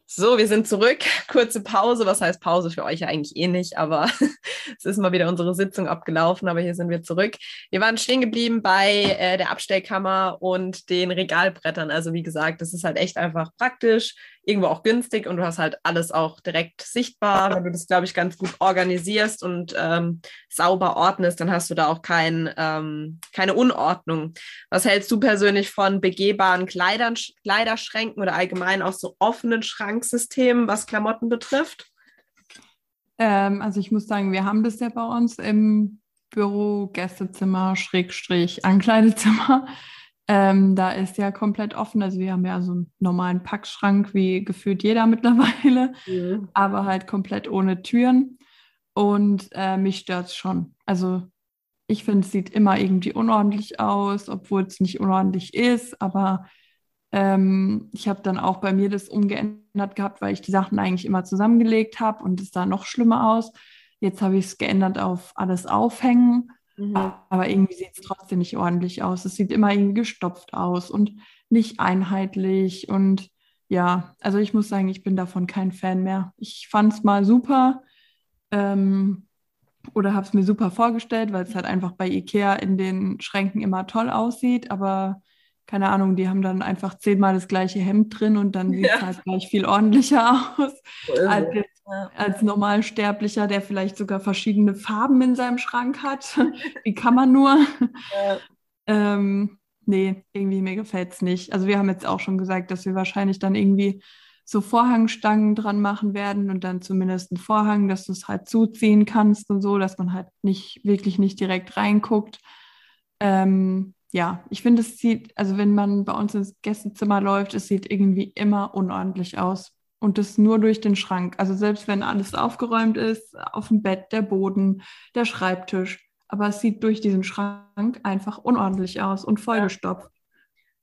So, wir sind zurück. Kurze Pause. Was heißt Pause für euch eigentlich eh nicht, aber es ist mal wieder unsere Sitzung abgelaufen, aber hier sind wir zurück. Wir waren stehen geblieben bei äh, der Abstellkammer und den Regalbrettern. Also wie gesagt, das ist halt echt einfach praktisch irgendwo auch günstig und du hast halt alles auch direkt sichtbar. Wenn du das, glaube ich, ganz gut organisierst und ähm, sauber ordnest, dann hast du da auch kein, ähm, keine Unordnung. Was hältst du persönlich von begehbaren Kleidern, Kleiderschränken oder allgemein auch so offenen Schranksystemen, was Klamotten betrifft? Ähm, also ich muss sagen, wir haben das ja bei uns im Büro, Gästezimmer, Schrägstrich, Ankleidezimmer. Ähm, da ist ja komplett offen. Also wir haben ja so einen normalen Packschrank, wie gefühlt jeder mittlerweile, mhm. aber halt komplett ohne Türen. Und äh, mich stört es schon. Also ich finde, es sieht immer irgendwie unordentlich aus, obwohl es nicht unordentlich ist. Aber ähm, ich habe dann auch bei mir das umgeändert gehabt, weil ich die Sachen eigentlich immer zusammengelegt habe und es sah noch schlimmer aus. Jetzt habe ich es geändert auf alles aufhängen Mhm. Aber irgendwie sieht es trotzdem nicht ordentlich aus. Es sieht immer irgendwie gestopft aus und nicht einheitlich. Und ja, also ich muss sagen, ich bin davon kein Fan mehr. Ich fand es mal super ähm, oder habe es mir super vorgestellt, weil es halt einfach bei Ikea in den Schränken immer toll aussieht. Aber keine Ahnung, die haben dann einfach zehnmal das gleiche Hemd drin und dann sieht es ja. halt gleich viel ordentlicher aus als, jetzt, als Normalsterblicher, der vielleicht sogar verschiedene Farben in seinem Schrank hat. Wie kann man nur? Ja. ähm, nee, irgendwie mir gefällt es nicht. Also wir haben jetzt auch schon gesagt, dass wir wahrscheinlich dann irgendwie so Vorhangstangen dran machen werden und dann zumindest einen Vorhang, dass du es halt zuziehen kannst und so, dass man halt nicht wirklich nicht direkt reinguckt. Ähm, ja, ich finde, es sieht, also wenn man bei uns ins Gästezimmer läuft, es sieht irgendwie immer unordentlich aus. Und das nur durch den Schrank. Also selbst wenn alles aufgeräumt ist, auf dem Bett, der Boden, der Schreibtisch. Aber es sieht durch diesen Schrank einfach unordentlich aus und vollgestopft.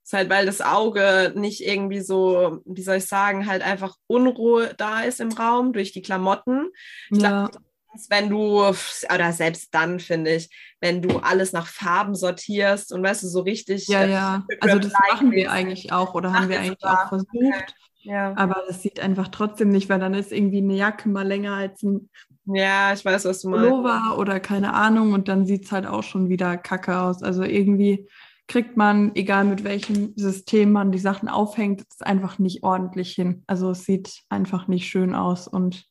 Das ist halt, weil das Auge nicht irgendwie so, wie soll ich sagen, halt einfach Unruhe da ist im Raum durch die Klamotten. Ich ja. glaube, wenn du, oder selbst dann finde ich, wenn du alles nach Farben sortierst und weißt du, so richtig. Ja, äh, ja. Also das machen wir eigentlich auch oder haben wir eigentlich auch versucht. Okay. Ja. Aber das sieht einfach trotzdem nicht, weil dann ist irgendwie eine Jacke mal länger als ein ja, ich weiß, was du meinst. Pullover oder keine Ahnung und dann sieht es halt auch schon wieder kacke aus. Also irgendwie kriegt man, egal mit welchem System man die Sachen aufhängt, es einfach nicht ordentlich hin. Also es sieht einfach nicht schön aus und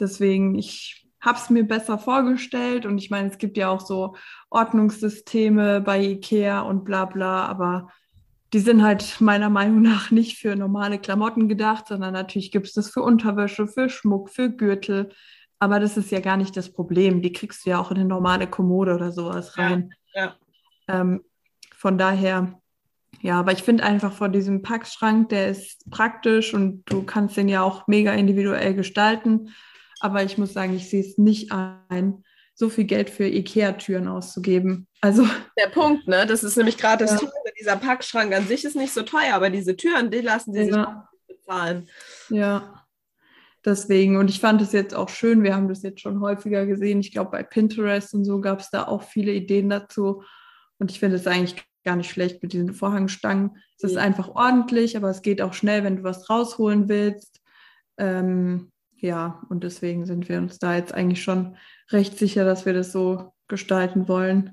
deswegen, ich habe es mir besser vorgestellt und ich meine, es gibt ja auch so Ordnungssysteme bei Ikea und bla bla, aber die sind halt meiner Meinung nach nicht für normale Klamotten gedacht, sondern natürlich gibt es das für Unterwäsche, für Schmuck, für Gürtel. Aber das ist ja gar nicht das Problem. Die kriegst du ja auch in eine normale Kommode oder sowas rein. Ja, ja. Ähm, von daher, ja, aber ich finde einfach vor diesem Packschrank, der ist praktisch und du kannst den ja auch mega individuell gestalten. Aber ich muss sagen, ich sehe es nicht ein, so viel Geld für IKEA-Türen auszugeben. Also der Punkt, ne? Das ist nämlich gerade das ja. Teure. Dieser Packschrank an sich ist nicht so teuer, aber diese Türen, die lassen sie ja. sich bezahlen. Ja. Deswegen, und ich fand es jetzt auch schön, wir haben das jetzt schon häufiger gesehen. Ich glaube, bei Pinterest und so gab es da auch viele Ideen dazu. Und ich finde es eigentlich gar nicht schlecht mit diesen Vorhangstangen. Es ist einfach ordentlich, aber es geht auch schnell, wenn du was rausholen willst. Ähm, ja, und deswegen sind wir uns da jetzt eigentlich schon recht sicher, dass wir das so gestalten wollen.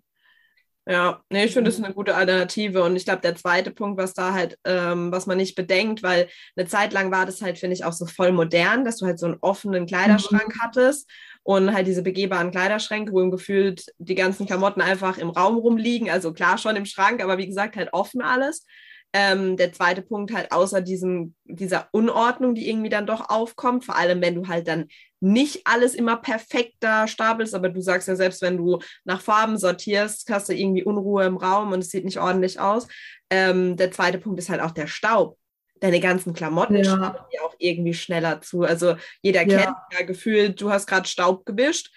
Ja, nee, ich finde, das ist eine gute Alternative. Und ich glaube, der zweite Punkt, was da halt, ähm, was man nicht bedenkt, weil eine Zeit lang war das halt, finde ich, auch so voll modern, dass du halt so einen offenen Kleiderschrank mhm. hattest und halt diese begehbaren Kleiderschränke, wo im gefühlt die ganzen Klamotten einfach im Raum rumliegen. Also klar schon im Schrank, aber wie gesagt, halt offen alles. Ähm, der zweite Punkt halt außer diesem, dieser Unordnung, die irgendwie dann doch aufkommt, vor allem wenn du halt dann nicht alles immer perfekt da stapelst, aber du sagst ja selbst, wenn du nach Farben sortierst, hast du irgendwie Unruhe im Raum und es sieht nicht ordentlich aus. Ähm, der zweite Punkt ist halt auch der Staub. Deine ganzen Klamotten ja. stapeln ja auch irgendwie schneller zu. Also jeder ja. kennt ja gefühlt, du hast gerade Staub gewischt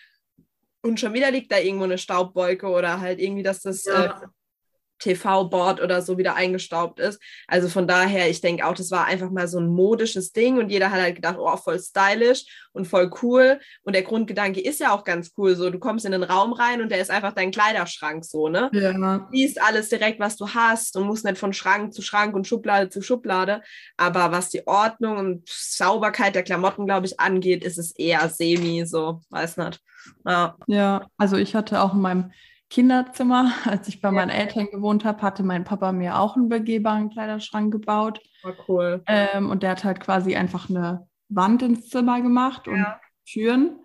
und schon wieder liegt da irgendwo eine Staubwolke oder halt irgendwie, dass das ja. äh, TV-Board oder so wieder eingestaubt ist. Also von daher, ich denke auch, das war einfach mal so ein modisches Ding und jeder hat halt gedacht, oh, voll stylisch und voll cool. Und der Grundgedanke ist ja auch ganz cool. So, du kommst in den Raum rein und der ist einfach dein Kleiderschrank so, ne? Ja. Du siehst alles direkt, was du hast und musst nicht von Schrank zu Schrank und Schublade zu Schublade. Aber was die Ordnung und Sauberkeit der Klamotten, glaube ich, angeht, ist es eher semi, so, weiß nicht. Ja. ja, also ich hatte auch in meinem Kinderzimmer. Als ich bei ja. meinen Eltern gewohnt habe, hatte mein Papa mir auch einen begehbaren Kleiderschrank gebaut. War cool. Ähm, und der hat halt quasi einfach eine Wand ins Zimmer gemacht und ja. Türen.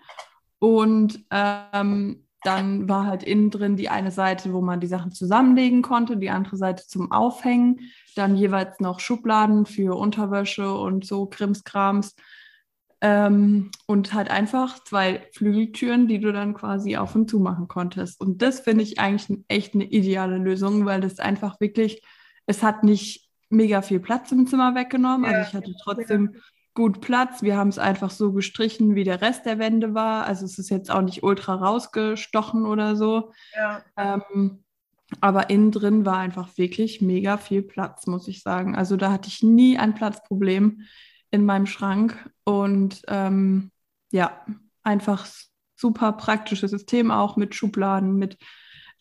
Und ähm, dann war halt innen drin die eine Seite, wo man die Sachen zusammenlegen konnte, die andere Seite zum Aufhängen. Dann jeweils noch Schubladen für Unterwäsche und so Krimskrams. Ähm, und halt einfach zwei Flügeltüren, die du dann quasi auf und zu machen konntest. Und das finde ich eigentlich echt eine ideale Lösung, weil das einfach wirklich, es hat nicht mega viel Platz im Zimmer weggenommen. Ja. Also ich hatte trotzdem ja. gut Platz. Wir haben es einfach so gestrichen, wie der Rest der Wände war. Also es ist jetzt auch nicht ultra rausgestochen oder so. Ja. Ähm, aber innen drin war einfach wirklich mega viel Platz, muss ich sagen. Also da hatte ich nie ein Platzproblem in meinem Schrank. Und ähm, ja, einfach super praktisches System auch mit Schubladen, mit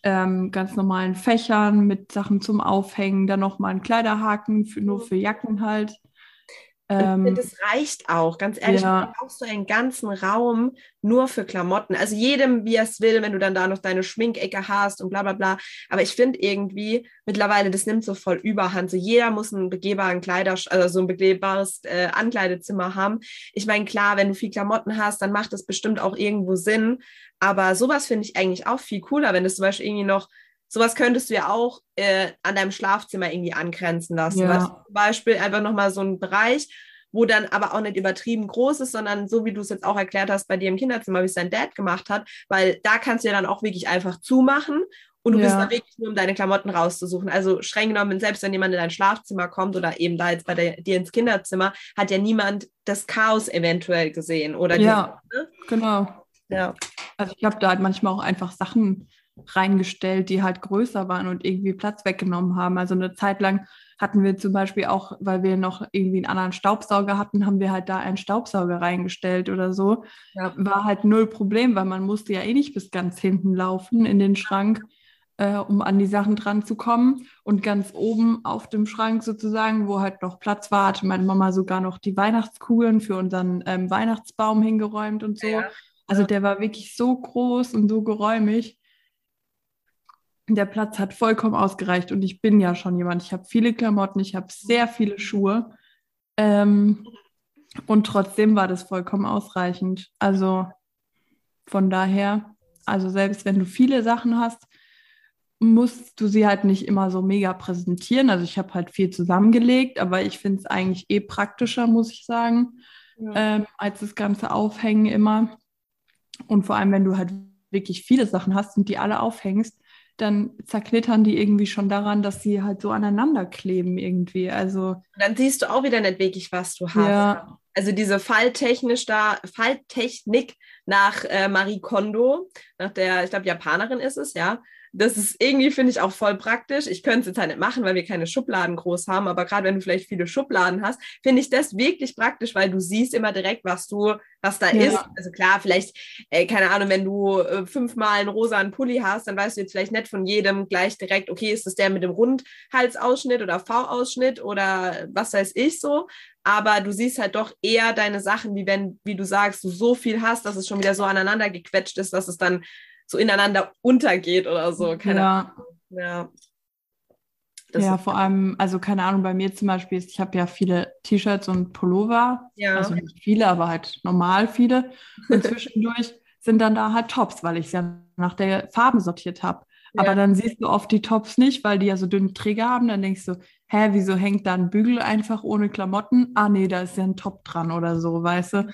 ähm, ganz normalen Fächern, mit Sachen zum Aufhängen, dann nochmal ein Kleiderhaken für, nur für Jacken halt. Ähm, das reicht auch, ganz ehrlich. Ja. Du brauchst so einen ganzen Raum nur für Klamotten. Also jedem, wie er es will, wenn du dann da noch deine Schminkecke hast und bla bla bla. Aber ich finde irgendwie mittlerweile, das nimmt so voll Überhand. So jeder muss einen begehbaren Kleider, also so ein begehbares äh, Ankleidezimmer haben. Ich meine, klar, wenn du viel Klamotten hast, dann macht das bestimmt auch irgendwo Sinn. Aber sowas finde ich eigentlich auch viel cooler, wenn es zum Beispiel irgendwie noch sowas könntest du ja auch äh, an deinem Schlafzimmer irgendwie angrenzen lassen. Ja. zum Beispiel einfach nochmal so ein Bereich, wo dann aber auch nicht übertrieben groß ist, sondern so wie du es jetzt auch erklärt hast bei dir im Kinderzimmer, wie es dein Dad gemacht hat, weil da kannst du ja dann auch wirklich einfach zumachen und du ja. bist da wirklich nur, um deine Klamotten rauszusuchen. Also streng genommen, selbst wenn jemand in dein Schlafzimmer kommt oder eben da jetzt bei der, dir ins Kinderzimmer, hat ja niemand das Chaos eventuell gesehen oder Ja, gesehen, ne? genau. Ja. Also ich habe da halt manchmal auch einfach Sachen reingestellt, die halt größer waren und irgendwie Platz weggenommen haben. Also eine Zeit lang hatten wir zum Beispiel auch, weil wir noch irgendwie einen anderen Staubsauger hatten, haben wir halt da einen Staubsauger reingestellt oder so. Ja. War halt null Problem, weil man musste ja eh nicht bis ganz hinten laufen in den Schrank, äh, um an die Sachen dran zu kommen. Und ganz oben auf dem Schrank sozusagen, wo halt noch Platz war, hatte meine Mama sogar noch die Weihnachtskugeln für unseren ähm, Weihnachtsbaum hingeräumt und so. Ja. Also der war wirklich so groß und so geräumig der Platz hat vollkommen ausgereicht und ich bin ja schon jemand, ich habe viele Klamotten, ich habe sehr viele Schuhe ähm, und trotzdem war das vollkommen ausreichend. Also von daher, also selbst wenn du viele Sachen hast, musst du sie halt nicht immer so mega präsentieren. Also ich habe halt viel zusammengelegt, aber ich finde es eigentlich eh praktischer, muss ich sagen, ja. ähm, als das ganze Aufhängen immer. Und vor allem, wenn du halt wirklich viele Sachen hast und die alle aufhängst, dann zerknittern die irgendwie schon daran, dass sie halt so aneinander kleben irgendwie. Also dann siehst du auch wieder nicht wirklich, was du hast. Ja. Also diese Falltechnisch da, Falltechnik nach äh, Marie Kondo, nach der, ich glaube, Japanerin ist es, ja das ist irgendwie, finde ich, auch voll praktisch. Ich könnte es jetzt halt nicht machen, weil wir keine Schubladen groß haben, aber gerade wenn du vielleicht viele Schubladen hast, finde ich das wirklich praktisch, weil du siehst immer direkt, was du, was da ja. ist. Also klar, vielleicht, äh, keine Ahnung, wenn du äh, fünfmal einen rosanen Pulli hast, dann weißt du jetzt vielleicht nicht von jedem gleich direkt, okay, ist das der mit dem Rundhalsausschnitt oder V-Ausschnitt oder was weiß ich so. Aber du siehst halt doch eher deine Sachen, wie wenn, wie du sagst, du so viel hast, dass es schon wieder so aneinander gequetscht ist, dass es dann so ineinander untergeht oder so. Keine ja. Ahnung. Ja. Das ja, vor allem, also keine Ahnung, bei mir zum Beispiel ist, ich habe ja viele T-Shirts und Pullover, ja. also nicht viele, aber halt normal viele. Und zwischendurch sind dann da halt Tops, weil ich es ja nach der Farben sortiert habe. Ja. Aber dann siehst du oft die Tops nicht, weil die ja so dünne Träger haben. Dann denkst du, hä, wieso hängt da ein Bügel einfach ohne Klamotten? Ah, nee, da ist ja ein Top dran oder so, weißt du? Mhm.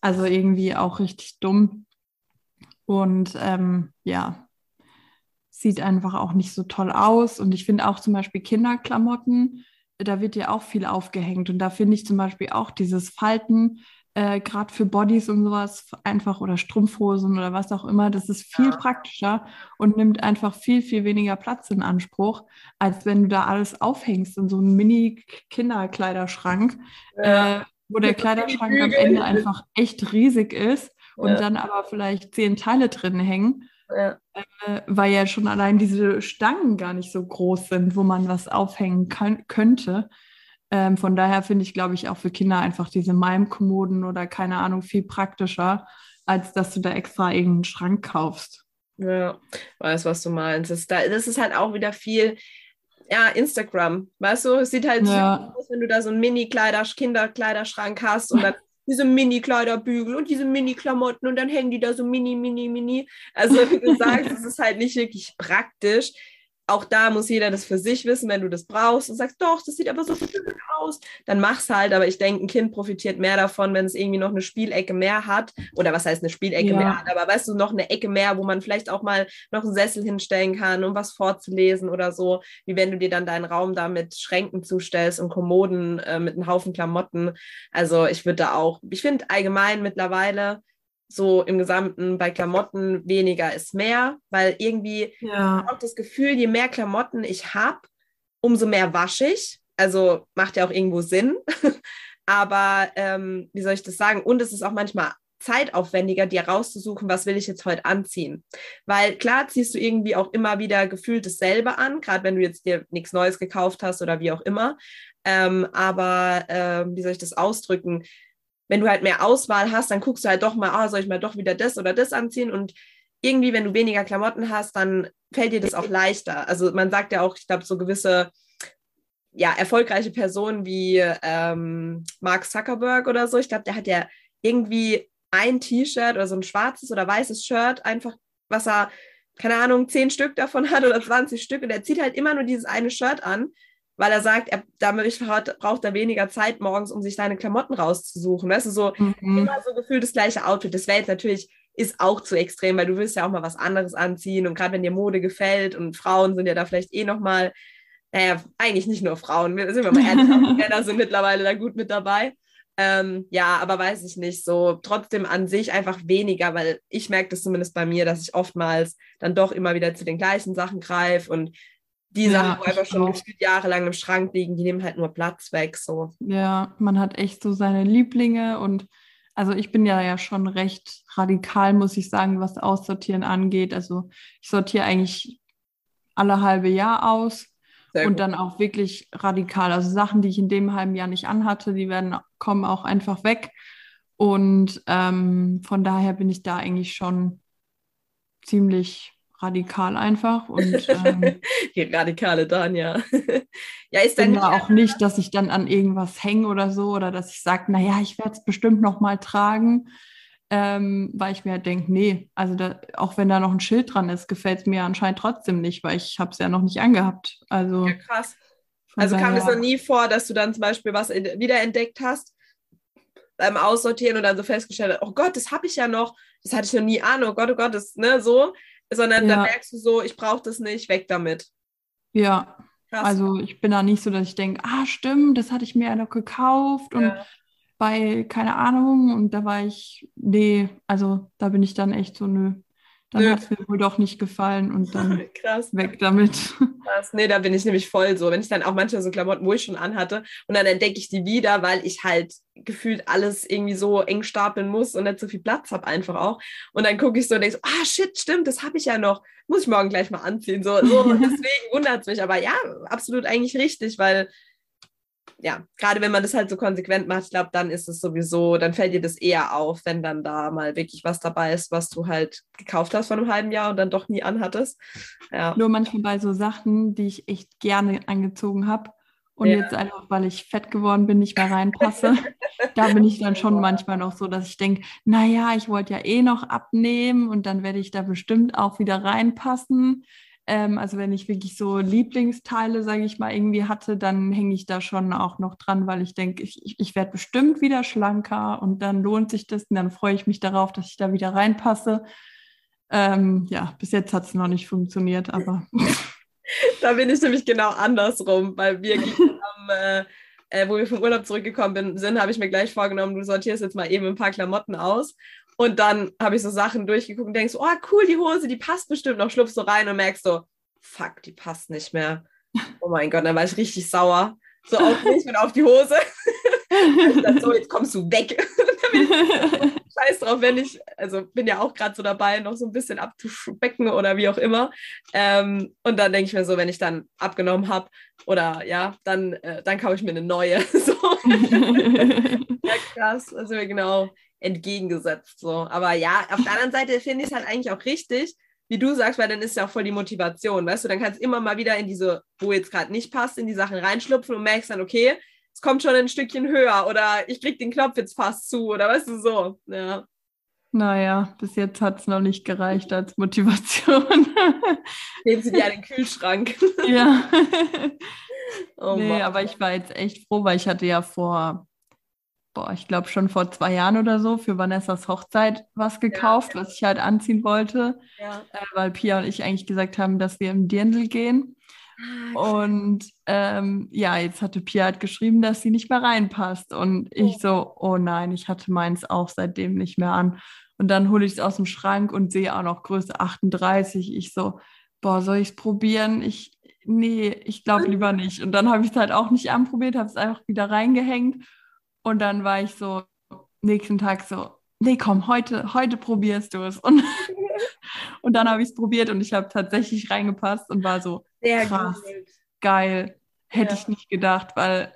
Also irgendwie auch richtig dumm. Und ähm, ja, sieht einfach auch nicht so toll aus. Und ich finde auch zum Beispiel Kinderklamotten, da wird ja auch viel aufgehängt. Und da finde ich zum Beispiel auch dieses Falten, äh, gerade für Bodies und sowas, einfach oder Strumpfhosen oder was auch immer, das ist viel ja. praktischer und nimmt einfach viel, viel weniger Platz in Anspruch, als wenn du da alles aufhängst in so einem Mini-Kinderkleiderschrank, ja. äh, wo der Kleiderschrank am Ende einfach echt riesig ist und ja. dann aber vielleicht zehn Teile drin hängen, ja. Äh, weil ja schon allein diese Stangen gar nicht so groß sind, wo man was aufhängen kann, könnte. Ähm, von daher finde ich, glaube ich, auch für Kinder einfach diese Malmkommoden oder keine Ahnung viel praktischer, als dass du da extra irgendeinen Schrank kaufst. Ja, weiß, was du meinst. Das das ist halt auch wieder viel, ja, Instagram, weißt du, es sieht halt ja. aus, wenn du da so einen Mini-Kleider, Kinderkleiderschrank hast und dann diese Mini-Kleiderbügel und diese Mini-Klamotten und dann hängen die da so mini, mini, mini. Also wie du sagst, es ist halt nicht wirklich praktisch auch da muss jeder das für sich wissen, wenn du das brauchst und sagst, doch, das sieht aber so schön aus, dann mach's halt. Aber ich denke, ein Kind profitiert mehr davon, wenn es irgendwie noch eine Spielecke mehr hat. Oder was heißt eine Spielecke ja. mehr hat, aber weißt du, noch eine Ecke mehr, wo man vielleicht auch mal noch einen Sessel hinstellen kann, um was vorzulesen oder so, wie wenn du dir dann deinen Raum da mit Schränken zustellst und Kommoden äh, mit einem Haufen Klamotten. Also ich würde da auch, ich finde allgemein mittlerweile, so im Gesamten bei Klamotten weniger ist mehr, weil irgendwie ja. auch das Gefühl, je mehr Klamotten ich habe, umso mehr wasche ich. Also macht ja auch irgendwo Sinn. Aber ähm, wie soll ich das sagen? Und es ist auch manchmal zeitaufwendiger, dir rauszusuchen, was will ich jetzt heute anziehen. Weil klar ziehst du irgendwie auch immer wieder gefühlt dasselbe an, gerade wenn du jetzt dir nichts Neues gekauft hast oder wie auch immer. Ähm, aber äh, wie soll ich das ausdrücken? Wenn du halt mehr Auswahl hast, dann guckst du halt doch mal, ah, soll ich mal doch wieder das oder das anziehen und irgendwie, wenn du weniger Klamotten hast, dann fällt dir das auch leichter. Also man sagt ja auch, ich glaube, so gewisse ja, erfolgreiche Personen wie ähm, Mark Zuckerberg oder so, ich glaube, der hat ja irgendwie ein T-Shirt oder so ein schwarzes oder weißes Shirt, einfach, was er, keine Ahnung, zehn Stück davon hat oder 20 Stück und er zieht halt immer nur dieses eine Shirt an weil er sagt, er, damit braucht er weniger Zeit morgens, um sich seine Klamotten rauszusuchen. Weißt du, so mhm. immer so gefühlt das gleiche Outfit. Das wäre jetzt natürlich, ist auch zu extrem, weil du willst ja auch mal was anderes anziehen und gerade wenn dir Mode gefällt und Frauen sind ja da vielleicht eh nochmal, naja, eigentlich nicht nur Frauen, sind wir mal ehrlich, auch Männer sind mittlerweile da gut mit dabei. Ähm, ja, aber weiß ich nicht, so trotzdem an sich einfach weniger, weil ich merke das zumindest bei mir, dass ich oftmals dann doch immer wieder zu den gleichen Sachen greife und die ja, Sachen, wo einfach schon gefühlt jahrelang im Schrank liegen, die nehmen halt nur Platz weg. So. Ja, man hat echt so seine Lieblinge und also ich bin ja ja schon recht radikal, muss ich sagen, was Aussortieren angeht. Also ich sortiere eigentlich alle halbe Jahr aus Sehr und gut. dann auch wirklich radikal. Also Sachen, die ich in dem halben Jahr nicht anhatte, die werden kommen auch einfach weg. Und ähm, von daher bin ich da eigentlich schon ziemlich radikal einfach. Und, ähm, Die radikale Danja. ja, ist dann auch nicht, dass ich dann an irgendwas hänge oder so oder dass ich sage, naja, ich werde es bestimmt noch mal tragen ähm, weil ich mir halt denke, nee, also da, auch wenn da noch ein Schild dran ist, gefällt es mir anscheinend trotzdem nicht, weil ich habe es ja noch nicht angehabt. Also, ja, krass. Also kam es noch nie vor, dass du dann zum Beispiel was wiederentdeckt hast beim Aussortieren und dann so festgestellt hast, oh Gott, das habe ich ja noch, das hatte ich noch nie an, oh Gott, oh Gott, das, ne, so, sondern ja. dann merkst du so, ich brauche das nicht, weg damit. Ja, Krass. Also ich bin da nicht so, dass ich denke, ah stimmt, das hatte ich mir ja noch gekauft und ja bei, keine Ahnung, und da war ich, nee, also da bin ich dann echt so, nö, dann hat es mir wohl doch nicht gefallen und dann Krass. weg damit. Krass. Nee, da bin ich nämlich voll so. Wenn ich dann auch manchmal so Klamotten, wo ich schon anhatte, und dann entdecke ich die wieder, weil ich halt gefühlt alles irgendwie so eng stapeln muss und nicht so viel Platz habe einfach auch. Und dann gucke ich so und denke so, ah shit, stimmt, das habe ich ja noch. Muss ich morgen gleich mal anziehen. So, so. deswegen wundert es mich. Aber ja, absolut eigentlich richtig, weil ja, gerade wenn man das halt so konsequent macht, ich glaube, dann ist es sowieso, dann fällt dir das eher auf, wenn dann da mal wirklich was dabei ist, was du halt gekauft hast vor einem halben Jahr und dann doch nie anhattest. Ja. Nur manchmal bei so Sachen, die ich echt gerne angezogen habe und ja. jetzt einfach, weil ich fett geworden bin, nicht mehr reinpasse. da bin ich dann schon manchmal noch so, dass ich denke, naja, ich wollte ja eh noch abnehmen und dann werde ich da bestimmt auch wieder reinpassen. Ähm, also wenn ich wirklich so Lieblingsteile, sage ich mal, irgendwie hatte, dann hänge ich da schon auch noch dran, weil ich denke, ich, ich, ich werde bestimmt wieder schlanker und dann lohnt sich das und dann freue ich mich darauf, dass ich da wieder reinpasse. Ähm, ja, bis jetzt hat es noch nicht funktioniert, aber. da bin ich nämlich genau andersrum, weil wir haben, äh, äh, wo wir vom Urlaub zurückgekommen sind, habe ich mir gleich vorgenommen, du sortierst jetzt mal eben ein paar Klamotten aus und dann habe ich so Sachen durchgeguckt und denkst, oh cool, die Hose, die passt bestimmt noch, schlupfst so rein und merkst so, fuck, die passt nicht mehr. Oh mein Gott, dann war ich richtig sauer. So auf mich und auf die Hose. so, jetzt kommst du weg. Scheiß drauf, wenn ich, also bin ja auch gerade so dabei, noch so ein bisschen abzuspecken oder wie auch immer. Ähm, und dann denke ich mir so, wenn ich dann abgenommen habe oder ja, dann, äh, dann kaufe ich mir eine neue. so. ja, krass. Also genau entgegengesetzt. So. Aber ja, auf der anderen Seite finde ich es halt eigentlich auch richtig, wie du sagst, weil dann ist ja auch voll die Motivation, weißt du, dann kannst du immer mal wieder in diese, wo jetzt gerade nicht passt, in die Sachen reinschlupfen und merkst dann, okay, es kommt schon ein Stückchen höher oder ich krieg den Knopf jetzt fast zu oder weißt du so. Ja. Naja, bis jetzt hat es noch nicht gereicht als Motivation. Nehmen Sie dir einen Kühlschrank. ja. oh, nee, Mann. aber ich war jetzt echt froh, weil ich hatte ja vor boah, ich glaube schon vor zwei Jahren oder so für Vanessas Hochzeit was gekauft, ja, ja. was ich halt anziehen wollte, ja. äh, weil Pia und ich eigentlich gesagt haben, dass wir im Dirndl gehen. Ah, und ähm, ja, jetzt hatte Pia halt geschrieben, dass sie nicht mehr reinpasst. Und ich so, oh nein, ich hatte meins auch seitdem nicht mehr an. Und dann hole ich es aus dem Schrank und sehe auch noch Größe 38. Ich so, boah, soll ich es probieren? Ich, nee, ich glaube lieber nicht. Und dann habe ich es halt auch nicht anprobiert, habe es einfach wieder reingehängt und dann war ich so nächsten Tag so, nee, komm, heute, heute probierst du es. Und, und dann habe ich es probiert und ich habe tatsächlich reingepasst und war so, Sehr krass, gut. geil, hätte ja. ich nicht gedacht, weil,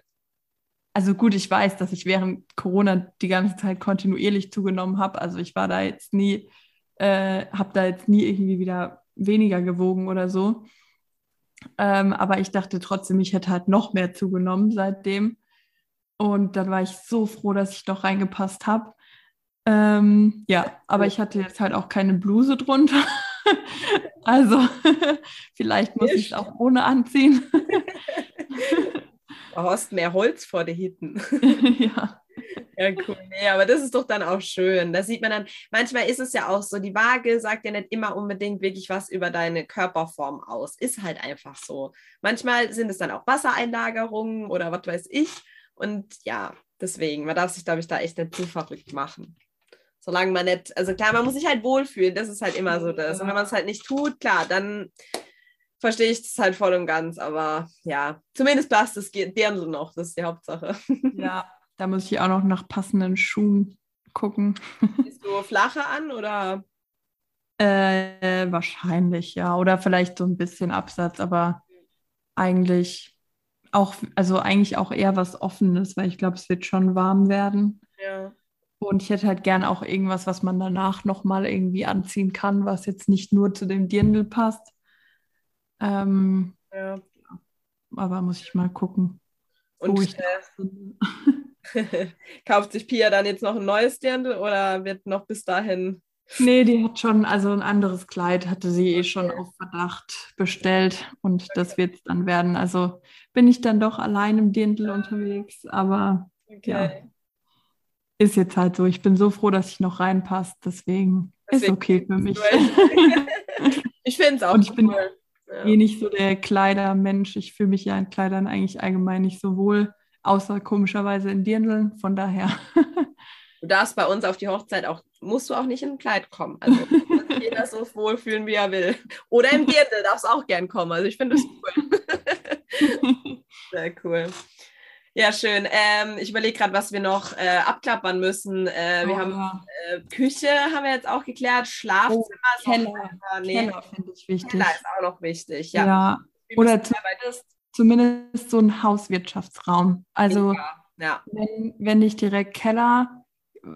also gut, ich weiß, dass ich während Corona die ganze Zeit kontinuierlich zugenommen habe. Also ich war da jetzt nie, äh, habe da jetzt nie irgendwie wieder weniger gewogen oder so. Ähm, aber ich dachte trotzdem, ich hätte halt noch mehr zugenommen seitdem. Und dann war ich so froh, dass ich doch reingepasst habe. Ähm, ja, aber ich hatte jetzt halt auch keine Bluse drunter. also vielleicht muss ich es auch ohne anziehen. du hast mehr Holz vor dir hinten. ja. Ja, cool. Nee, aber das ist doch dann auch schön. Da sieht man dann, manchmal ist es ja auch so, die Waage sagt ja nicht immer unbedingt wirklich was über deine Körperform aus. Ist halt einfach so. Manchmal sind es dann auch Wassereinlagerungen oder was weiß ich. Und ja, deswegen, man darf sich, glaube ich, da echt nicht zu verrückt machen. Solange man nicht, also klar, man muss sich halt wohlfühlen, das ist halt immer so das. Und wenn man es halt nicht tut, klar, dann verstehe ich das halt voll und ganz. Aber ja, zumindest passt das Dirndl noch, das ist die Hauptsache. Ja, da muss ich auch noch nach passenden Schuhen gucken. Bist du flacher an oder? Äh, wahrscheinlich, ja. Oder vielleicht so ein bisschen Absatz, aber eigentlich auch, also eigentlich auch eher was Offenes, weil ich glaube, es wird schon warm werden. Ja. Und ich hätte halt gern auch irgendwas, was man danach nochmal irgendwie anziehen kann, was jetzt nicht nur zu dem Dirndl passt. Ähm, ja. Aber muss ich mal gucken. Und ich äh, kauft sich Pia dann jetzt noch ein neues Dirndl oder wird noch bis dahin Nee, die hat schon, also ein anderes Kleid hatte sie eh schon auf Verdacht bestellt und das wird es dann werden. Also bin ich dann doch allein im Dirndl unterwegs, aber okay. ja, ist jetzt halt so. Ich bin so froh, dass ich noch reinpasst, deswegen, deswegen ist okay für mich. ich finde es auch und ich cool. bin ja. eh nicht so der Kleidermensch. Ich fühle mich ja in Kleidern eigentlich allgemein nicht so wohl, außer komischerweise in Dirndeln. Von daher. Du darfst bei uns auf die Hochzeit auch, musst du auch nicht in ein Kleid kommen. Also jeder so wohlfühlen, wie er will. Oder im Dirndl darfst du auch gern kommen. Also ich finde das cool. Sehr cool. Ja, schön. Ähm, ich überlege gerade, was wir noch äh, abklappern müssen. Äh, wir oh, haben ja. äh, Küche, haben wir jetzt auch geklärt. Schlafzimmer oh, Keller. Auch, nee, Keller finde ich wichtig. Keller ist auch noch wichtig, ja. ja. Oder zumindest, zumindest, so ein Hauswirtschaftsraum. Also ja. wenn, wenn nicht direkt Keller,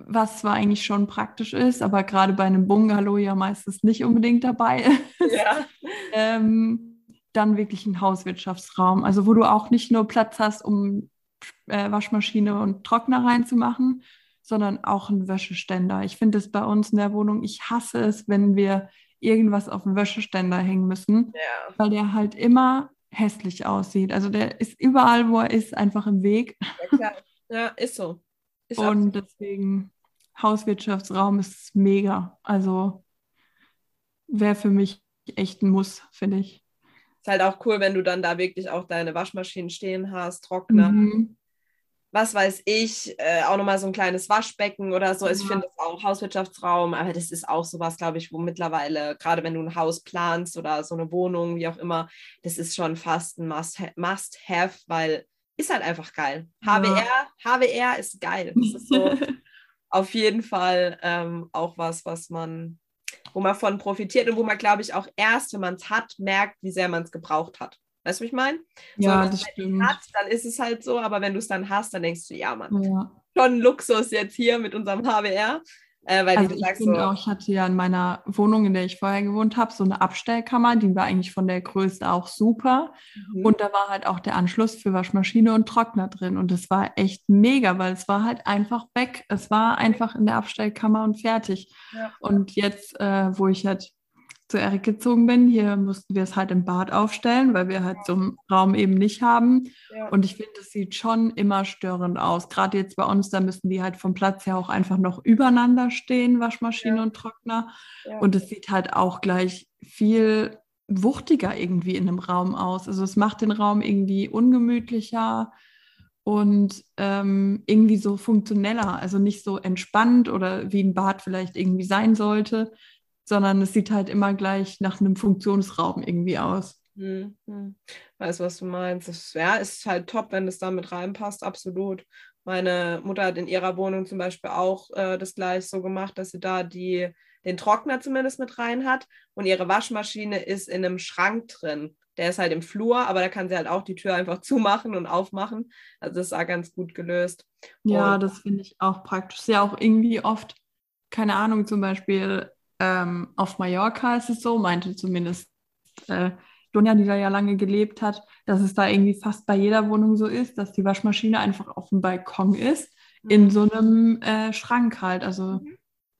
was zwar eigentlich schon praktisch ist, aber gerade bei einem Bungalow ja meistens nicht unbedingt dabei ist. Ja. ähm, dann wirklich ein Hauswirtschaftsraum, also wo du auch nicht nur Platz hast, um äh, Waschmaschine und Trockner reinzumachen, sondern auch ein Wäscheständer. Ich finde es bei uns in der Wohnung, ich hasse es, wenn wir irgendwas auf den Wäscheständer hängen müssen, ja. weil der halt immer hässlich aussieht. Also der ist überall, wo er ist, einfach im Weg. Ja, klar. ja ist so. Ist und deswegen Hauswirtschaftsraum ist mega. Also wäre für mich echt ein Muss, finde ich. Ist halt auch cool, wenn du dann da wirklich auch deine Waschmaschinen stehen hast, Trockner. Mhm. Was weiß ich, äh, auch nochmal so ein kleines Waschbecken oder so. Ja. Ich finde das auch Hauswirtschaftsraum, aber das ist auch sowas, glaube ich, wo mittlerweile, gerade wenn du ein Haus planst oder so eine Wohnung, wie auch immer, das ist schon fast ein Must-Have, Must weil ist halt einfach geil. HWR, ja. HWR ist geil. Das ist so auf jeden Fall ähm, auch was, was man, wo man von profitiert und wo man, glaube ich, auch erst, wenn man es hat, merkt, wie sehr man es gebraucht hat. Weißt du, wie ich meine? Ja, so, das halt stimmt. Hat, dann ist es halt so, aber wenn du es dann hast, dann denkst du, ja, Mann, ja. schon Luxus jetzt hier mit unserem HWR. Äh, weil also ich, sagst, so auch, ich hatte ja in meiner Wohnung, in der ich vorher gewohnt habe, so eine Abstellkammer, die war eigentlich von der Größe auch super. Mhm. Und da war halt auch der Anschluss für Waschmaschine und Trockner drin. Und das war echt mega, weil es war halt einfach weg. Es war einfach in der Abstellkammer und fertig. Ja. Und jetzt, äh, wo ich halt zu Erik gezogen bin. Hier mussten wir es halt im Bad aufstellen, weil wir halt so einen Raum eben nicht haben. Ja. Und ich finde, es sieht schon immer störend aus. Gerade jetzt bei uns, da müssen die halt vom Platz her auch einfach noch übereinander stehen, Waschmaschine ja. und Trockner. Ja. Und es sieht halt auch gleich viel wuchtiger irgendwie in einem Raum aus. Also es macht den Raum irgendwie ungemütlicher und ähm, irgendwie so funktioneller, also nicht so entspannt oder wie ein Bad vielleicht irgendwie sein sollte, sondern es sieht halt immer gleich nach einem Funktionsraum irgendwie aus. Hm, hm. Weiß, was du meinst. Das, ja, ist halt top, wenn es da mit reinpasst, absolut. Meine Mutter hat in ihrer Wohnung zum Beispiel auch äh, das gleich so gemacht, dass sie da die, den Trockner zumindest mit rein hat und ihre Waschmaschine ist in einem Schrank drin. Der ist halt im Flur, aber da kann sie halt auch die Tür einfach zumachen und aufmachen. Also das ist auch ganz gut gelöst. Ja, und, das finde ich auch praktisch. Ist ja auch irgendwie oft, keine Ahnung, zum Beispiel ähm, auf Mallorca ist es so, meinte zumindest äh, Donja, die da ja lange gelebt hat, dass es da irgendwie fast bei jeder Wohnung so ist, dass die Waschmaschine einfach auf dem Balkon ist, mhm. in so einem äh, Schrank halt. Also mhm.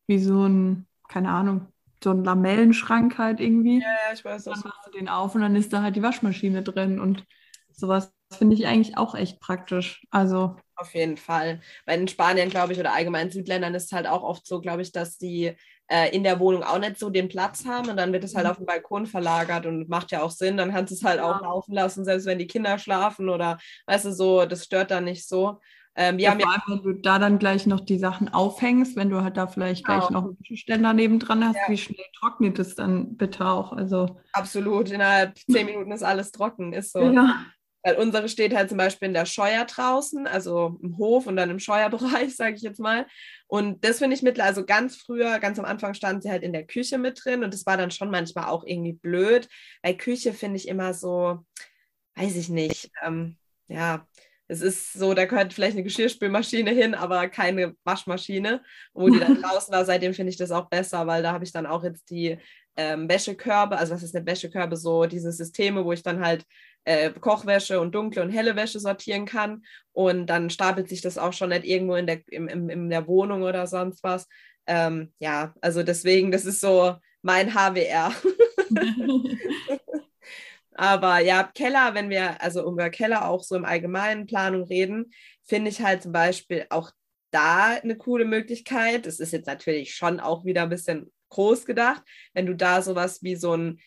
wie so ein, keine Ahnung, so ein Lamellenschrank halt irgendwie. Ja, ja, ich weiß das. Dann machst du den auf und dann ist da halt die Waschmaschine drin und sowas finde ich eigentlich auch echt praktisch. Also auf jeden Fall. Weil in Spanien, glaube ich, oder allgemein Südländern ist es halt auch oft so, glaube ich, dass die äh, in der Wohnung auch nicht so den Platz haben und dann wird es halt mhm. auf den Balkon verlagert und macht ja auch Sinn. Dann kannst du es halt ja. auch laufen lassen, selbst wenn die Kinder schlafen oder weißt du so, das stört dann nicht so. Ähm, ja, vor allem, wenn du da dann gleich noch die Sachen aufhängst, wenn du halt da vielleicht gleich genau. noch einen Wäscheständer nebendran hast, ja. wie schnell trocknet es dann bitte auch? Also Absolut, innerhalb zehn Minuten ist alles trocken, ist so. Ja. Weil unsere steht halt zum Beispiel in der Scheuer draußen, also im Hof und dann im Scheuerbereich, sage ich jetzt mal. Und das finde ich mittlerweile, also ganz früher, ganz am Anfang stand sie halt in der Küche mit drin und das war dann schon manchmal auch irgendwie blöd, weil Küche finde ich immer so, weiß ich nicht, ähm, ja, es ist so, da gehört vielleicht eine Geschirrspülmaschine hin, aber keine Waschmaschine. Und wo die dann draußen war, seitdem finde ich das auch besser, weil da habe ich dann auch jetzt die ähm, Wäschekörbe, also was ist eine Wäschekörbe, so diese Systeme, wo ich dann halt äh, Kochwäsche und dunkle und helle Wäsche sortieren kann. Und dann stapelt sich das auch schon nicht irgendwo in der, im, im, in der Wohnung oder sonst was. Ähm, ja, also deswegen, das ist so mein HWR. Aber ja, Keller, wenn wir also über Keller auch so im allgemeinen Planung reden, finde ich halt zum Beispiel auch da eine coole Möglichkeit. Es ist jetzt natürlich schon auch wieder ein bisschen groß gedacht, wenn du da sowas wie so ein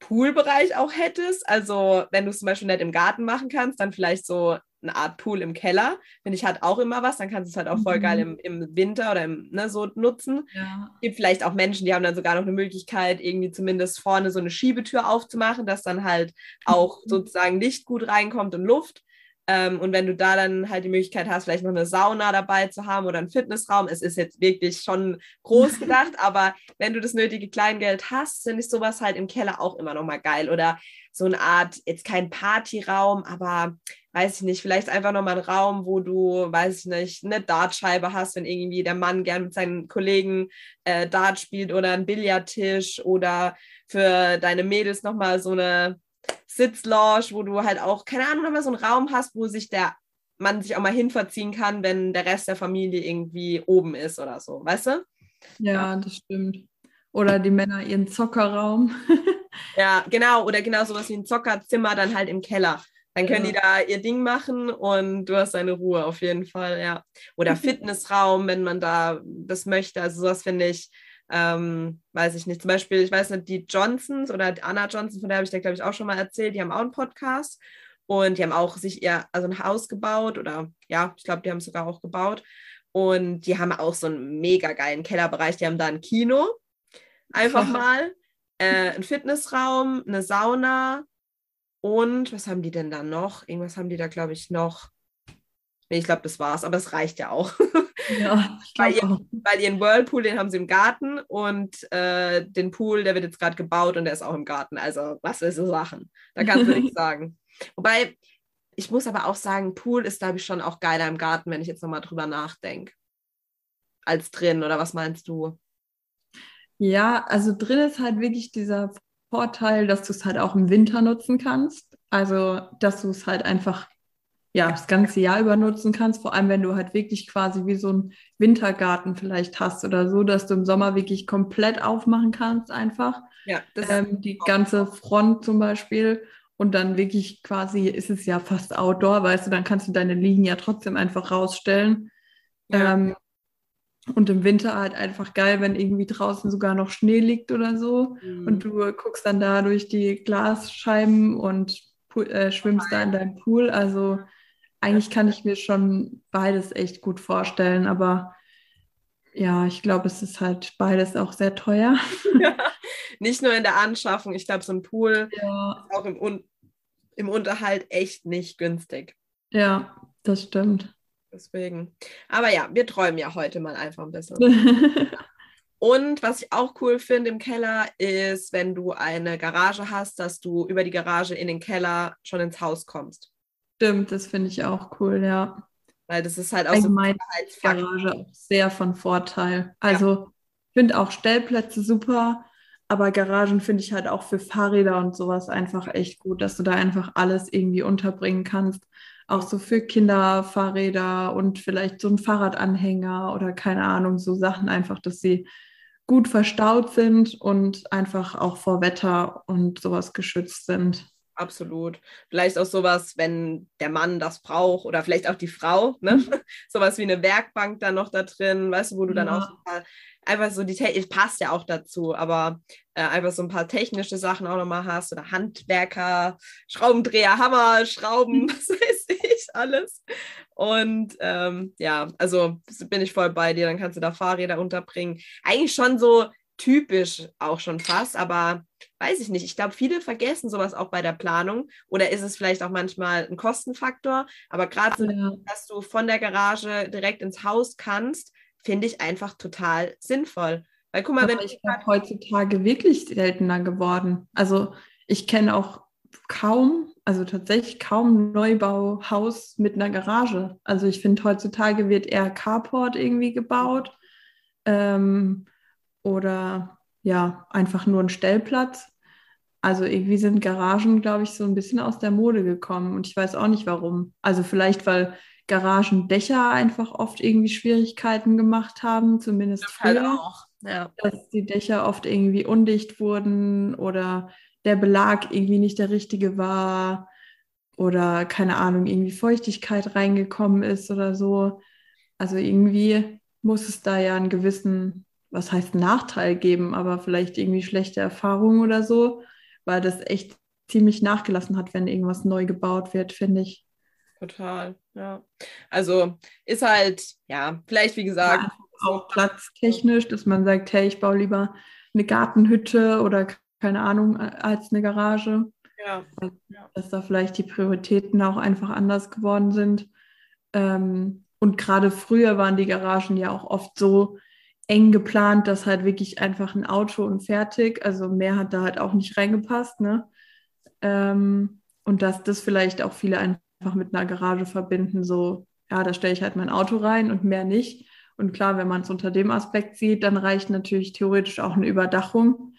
Poolbereich auch hättest. Also wenn du es zum Beispiel nicht im Garten machen kannst, dann vielleicht so eine Art Pool im Keller. Finde ich, hat auch immer was. Dann kannst du es halt auch voll mhm. geil im, im Winter oder im, ne, so nutzen. Ja. Gibt vielleicht auch Menschen, die haben dann sogar noch eine Möglichkeit, irgendwie zumindest vorne so eine Schiebetür aufzumachen, dass dann halt auch mhm. sozusagen Licht gut reinkommt und Luft. Ähm, und wenn du da dann halt die Möglichkeit hast, vielleicht noch eine Sauna dabei zu haben oder einen Fitnessraum, es ist jetzt wirklich schon groß gedacht, aber wenn du das nötige Kleingeld hast, finde ich sowas halt im Keller auch immer noch mal geil. Oder so eine Art, jetzt kein Partyraum, aber weiß ich nicht, vielleicht einfach nochmal ein Raum, wo du, weiß ich nicht, eine Dartscheibe hast, wenn irgendwie der Mann gern mit seinen Kollegen äh, Dart spielt oder ein Billardtisch oder für deine Mädels nochmal so eine Sitzlounge, wo du halt auch, keine Ahnung, nochmal so einen Raum hast, wo sich der Mann sich auch mal hinverziehen kann, wenn der Rest der Familie irgendwie oben ist oder so, weißt du? Ja, ja. das stimmt. Oder die Männer ihren Zockerraum. ja, genau. Oder genau sowas wie ein Zockerzimmer dann halt im Keller. Dann können ja. die da ihr Ding machen und du hast deine Ruhe auf jeden Fall, ja. Oder Fitnessraum, wenn man da das möchte. Also sowas finde ich, ähm, weiß ich nicht. Zum Beispiel, ich weiß nicht, die Johnsons oder Anna Johnson, von der habe ich dir, glaube ich, auch schon mal erzählt, die haben auch einen Podcast und die haben auch sich ihr, also ein Haus gebaut oder ja, ich glaube, die haben es sogar auch gebaut. Und die haben auch so einen mega geilen Kellerbereich. Die haben da ein Kino, einfach mal, äh, ein Fitnessraum, eine Sauna und was haben die denn da noch? Irgendwas haben die da, glaube ich, noch. Nee, ich glaube, das war's, aber es reicht ja auch. Ja, weil, ihr, weil ihren Whirlpool, den haben sie im Garten und äh, den Pool, der wird jetzt gerade gebaut und der ist auch im Garten. Also, was willst du Sachen? Da kannst du nichts sagen. Wobei, ich muss aber auch sagen, Pool ist, glaube ich, schon auch geiler im Garten, wenn ich jetzt nochmal drüber nachdenke. Als drin, oder was meinst du? Ja, also drin ist halt wirklich dieser Vorteil, dass du es halt auch im Winter nutzen kannst. Also, dass du es halt einfach ja, das ganze Jahr über nutzen kannst, vor allem wenn du halt wirklich quasi wie so einen Wintergarten vielleicht hast oder so, dass du im Sommer wirklich komplett aufmachen kannst einfach. Ja, ähm, die ganze Front zum Beispiel und dann wirklich quasi ist es ja fast Outdoor, weißt du, dann kannst du deine Liegen ja trotzdem einfach rausstellen. Ja. Ähm, und im Winter halt einfach geil, wenn irgendwie draußen sogar noch Schnee liegt oder so mhm. und du guckst dann da durch die Glasscheiben und äh, schwimmst da in deinem Pool. Also eigentlich kann ich mir schon beides echt gut vorstellen, aber ja, ich glaube, es ist halt beides auch sehr teuer. Ja, nicht nur in der Anschaffung, ich glaube, so ein Pool ja. ist auch im, Un im Unterhalt echt nicht günstig. Ja, das stimmt. Deswegen. Aber ja, wir träumen ja heute mal einfach ein bisschen. Und was ich auch cool finde im Keller ist, wenn du eine Garage hast, dass du über die Garage in den Keller schon ins Haus kommst. Stimmt, das finde ich auch cool, ja. Weil das ist halt auch Allgemein so Garage auch sehr von Vorteil. Also ja. ich finde auch Stellplätze super, aber Garagen finde ich halt auch für Fahrräder und sowas einfach echt gut, dass du da einfach alles irgendwie unterbringen kannst. Auch so für Kinderfahrräder und vielleicht so ein Fahrradanhänger oder keine Ahnung, so Sachen einfach, dass sie gut verstaut sind und einfach auch vor Wetter und sowas geschützt sind absolut. Vielleicht auch sowas, wenn der Mann das braucht oder vielleicht auch die Frau, ne? Mhm. sowas wie eine Werkbank dann noch da drin, weißt du, wo du ja. dann auch einfach so die Te passt ja auch dazu, aber äh, einfach so ein paar technische Sachen auch nochmal hast oder Handwerker, Schraubendreher, Hammer, Schrauben, was weiß ich. alles. Und ähm, ja, also bin ich voll bei dir. Dann kannst du da Fahrräder unterbringen. Eigentlich schon so typisch auch schon fast, aber weiß ich nicht. Ich glaube, viele vergessen sowas auch bei der Planung oder ist es vielleicht auch manchmal ein Kostenfaktor. Aber gerade so, ja. dass du von der Garage direkt ins Haus kannst, finde ich einfach total sinnvoll. Weil guck mal, aber wenn ich glaube, heutzutage wirklich seltener geworden. Also ich kenne auch kaum, also tatsächlich kaum Neubauhaus mit einer Garage. Also ich finde, heutzutage wird eher Carport irgendwie gebaut. Ähm, oder ja, einfach nur ein Stellplatz. Also irgendwie sind Garagen, glaube ich, so ein bisschen aus der Mode gekommen und ich weiß auch nicht warum. Also vielleicht, weil Garagendächer einfach oft irgendwie Schwierigkeiten gemacht haben, zumindest halt früher. Auch. Ja. Dass die Dächer oft irgendwie undicht wurden oder der Belag irgendwie nicht der richtige war oder keine Ahnung, irgendwie Feuchtigkeit reingekommen ist oder so. Also irgendwie muss es da ja einen gewissen was heißt Nachteil geben, aber vielleicht irgendwie schlechte Erfahrungen oder so, weil das echt ziemlich nachgelassen hat, wenn irgendwas neu gebaut wird, finde ich. Total, ja. Also ist halt, ja, vielleicht wie gesagt. Ja, auch platztechnisch, dass man sagt, hey, ich baue lieber eine Gartenhütte oder keine Ahnung, als eine Garage. Ja. Dass da vielleicht die Prioritäten auch einfach anders geworden sind. Ähm, und gerade früher waren die Garagen ja auch oft so, eng geplant, dass halt wirklich einfach ein Auto und fertig. Also mehr hat da halt auch nicht reingepasst, ne? Ähm, und dass das vielleicht auch viele einfach mit einer Garage verbinden, so, ja, da stelle ich halt mein Auto rein und mehr nicht. Und klar, wenn man es unter dem Aspekt sieht, dann reicht natürlich theoretisch auch eine Überdachung,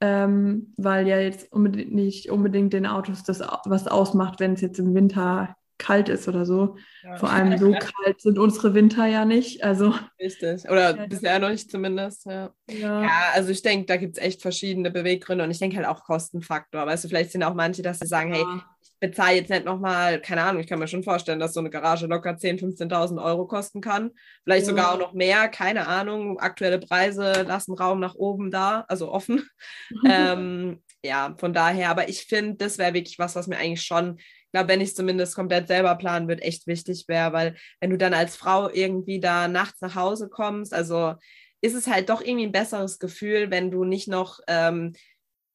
ähm, weil ja jetzt unbedingt nicht unbedingt den Autos das was ausmacht, wenn es jetzt im Winter kalt ist oder so. Ja. Vor allem so kalt sind unsere Winter ja nicht. Also Richtig. Oder ja, bisher noch nicht zumindest. Ja, ja. ja also ich denke, da gibt es echt verschiedene Beweggründe und ich denke halt auch Kostenfaktor. Weißt du, vielleicht sind auch manche, dass sie sagen, hey, ich bezahle jetzt nicht nochmal, keine Ahnung, ich kann mir schon vorstellen, dass so eine Garage locker 10.000, 15.000 Euro kosten kann. Vielleicht sogar auch noch mehr, keine Ahnung. Aktuelle Preise lassen Raum nach oben da, also offen. ähm, ja, von daher, aber ich finde, das wäre wirklich was, was mir eigentlich schon glaube, wenn ich zumindest komplett selber planen würde, echt wichtig wäre, weil wenn du dann als Frau irgendwie da nachts nach Hause kommst, also ist es halt doch irgendwie ein besseres Gefühl, wenn du nicht noch ähm,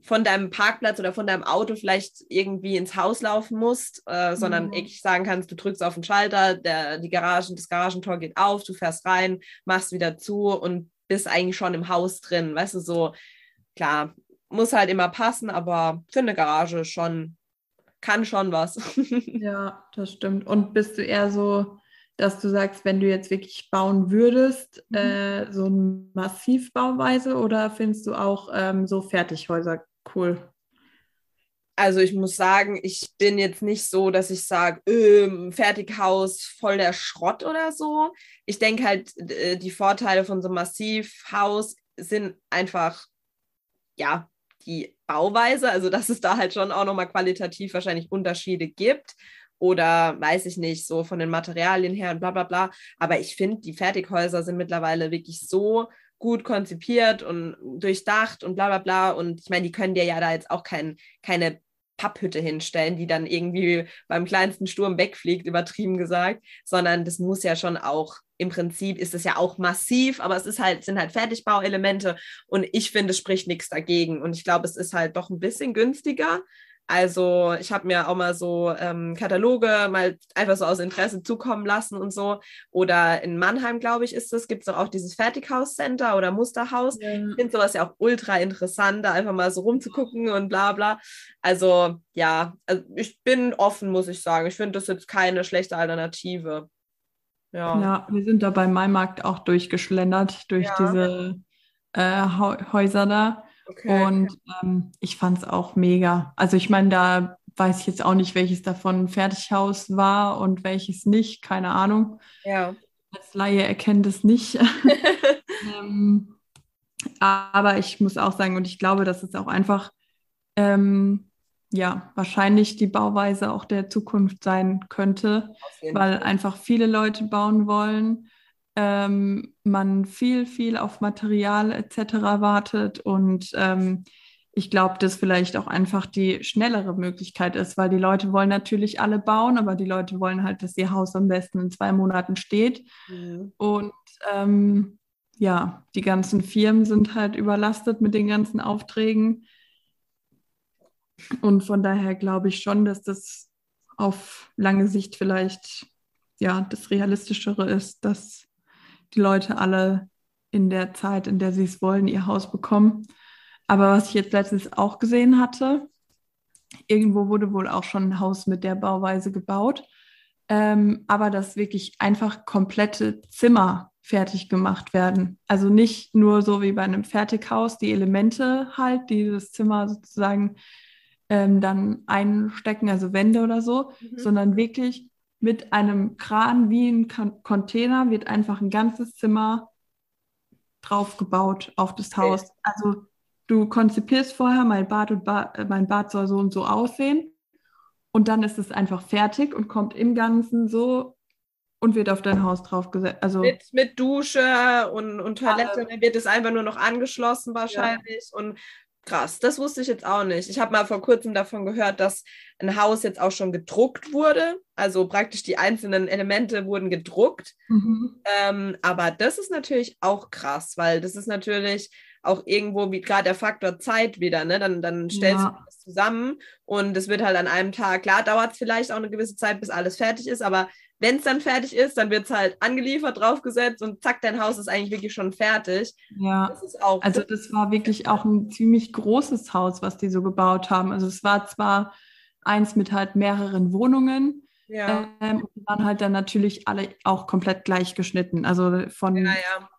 von deinem Parkplatz oder von deinem Auto vielleicht irgendwie ins Haus laufen musst, äh, sondern mhm. ich sagen kannst, du drückst auf den Schalter, der, die Garagen, das Garagentor geht auf, du fährst rein, machst wieder zu und bist eigentlich schon im Haus drin. Weißt du, so klar, muss halt immer passen, aber für eine Garage schon kann schon was. ja, das stimmt. Und bist du eher so, dass du sagst, wenn du jetzt wirklich bauen würdest, mhm. äh, so eine Massivbauweise oder findest du auch ähm, so Fertighäuser cool? Also ich muss sagen, ich bin jetzt nicht so, dass ich sage, äh, Fertighaus voll der Schrott oder so. Ich denke halt, äh, die Vorteile von so einem Massivhaus sind einfach, ja, die Bauweise, also dass es da halt schon auch nochmal qualitativ wahrscheinlich Unterschiede gibt oder weiß ich nicht, so von den Materialien her und bla bla bla. Aber ich finde, die Fertighäuser sind mittlerweile wirklich so gut konzipiert und durchdacht und bla bla bla. Und ich meine, die können dir ja da jetzt auch kein, keine Papphütte hinstellen, die dann irgendwie beim kleinsten Sturm wegfliegt, übertrieben gesagt, sondern das muss ja schon auch im Prinzip ist es ja auch massiv, aber es ist halt, sind halt Fertigbauelemente und ich finde, es spricht nichts dagegen. Und ich glaube, es ist halt doch ein bisschen günstiger. Also ich habe mir auch mal so ähm, Kataloge mal einfach so aus Interesse zukommen lassen und so. Oder in Mannheim, glaube ich, ist es, gibt es auch dieses Fertighaus-Center oder Musterhaus. Ja. Ich finde sowas ja auch ultra interessant, da einfach mal so rumzugucken und bla bla. Also ja, also ich bin offen, muss ich sagen. Ich finde das jetzt keine schlechte Alternative. Ja. ja, wir sind da beim Maimarkt auch durchgeschlendert, durch ja. diese äh, Häuser da. Okay. Und ähm, ich fand es auch mega. Also ich meine, da weiß ich jetzt auch nicht, welches davon Fertighaus war und welches nicht, keine Ahnung. Ja. Als Laie erkennt es nicht. ähm, aber ich muss auch sagen, und ich glaube, dass es auch einfach ähm, ja, wahrscheinlich die Bauweise auch der Zukunft sein könnte, weil einfach viele Leute bauen wollen, ähm, man viel, viel auf Material etc. wartet und ähm, ich glaube, dass vielleicht auch einfach die schnellere Möglichkeit ist, weil die Leute wollen natürlich alle bauen, aber die Leute wollen halt, dass ihr Haus am besten in zwei Monaten steht. Mhm. Und ähm, ja, die ganzen Firmen sind halt überlastet mit den ganzen Aufträgen. Und von daher glaube ich schon, dass das auf lange Sicht vielleicht ja das Realistischere ist, dass die Leute alle in der Zeit, in der sie es wollen, ihr Haus bekommen. Aber was ich jetzt letztens auch gesehen hatte, irgendwo wurde wohl auch schon ein Haus mit der Bauweise gebaut, ähm, aber dass wirklich einfach komplette Zimmer fertig gemacht werden. Also nicht nur so wie bei einem Fertighaus die Elemente halt, die das Zimmer sozusagen ähm, dann einstecken, also Wände oder so, mhm. sondern wirklich mit einem Kran wie ein Container wird einfach ein ganzes Zimmer draufgebaut auf das Haus. Okay. Also du konzipierst vorher, mein Bad, und ba äh, mein Bad soll so und so aussehen. Und dann ist es einfach fertig und kommt im Ganzen so und wird auf dein Haus draufgesetzt. Also mit, mit Dusche und, und Toilette, äh, dann wird es einfach nur noch angeschlossen wahrscheinlich. Ja. Und krass, das wusste ich jetzt auch nicht. Ich habe mal vor kurzem davon gehört, dass ein Haus jetzt auch schon gedruckt wurde. Also praktisch die einzelnen Elemente wurden gedruckt. Mhm. Ähm, aber das ist natürlich auch krass, weil das ist natürlich auch irgendwo wie gerade der Faktor Zeit wieder, ne? Dann, dann stellst ja. du das zusammen und es wird halt an einem Tag, klar, dauert es vielleicht auch eine gewisse Zeit, bis alles fertig ist, aber wenn es dann fertig ist, dann wird es halt angeliefert, draufgesetzt und zack, dein Haus ist eigentlich wirklich schon fertig. Ja, das also das war wirklich auch ein ziemlich großes Haus, was die so gebaut haben. Also es war zwar eins mit halt mehreren Wohnungen, ja. Ähm, waren halt dann natürlich alle auch komplett gleich geschnitten. Also von ja, ja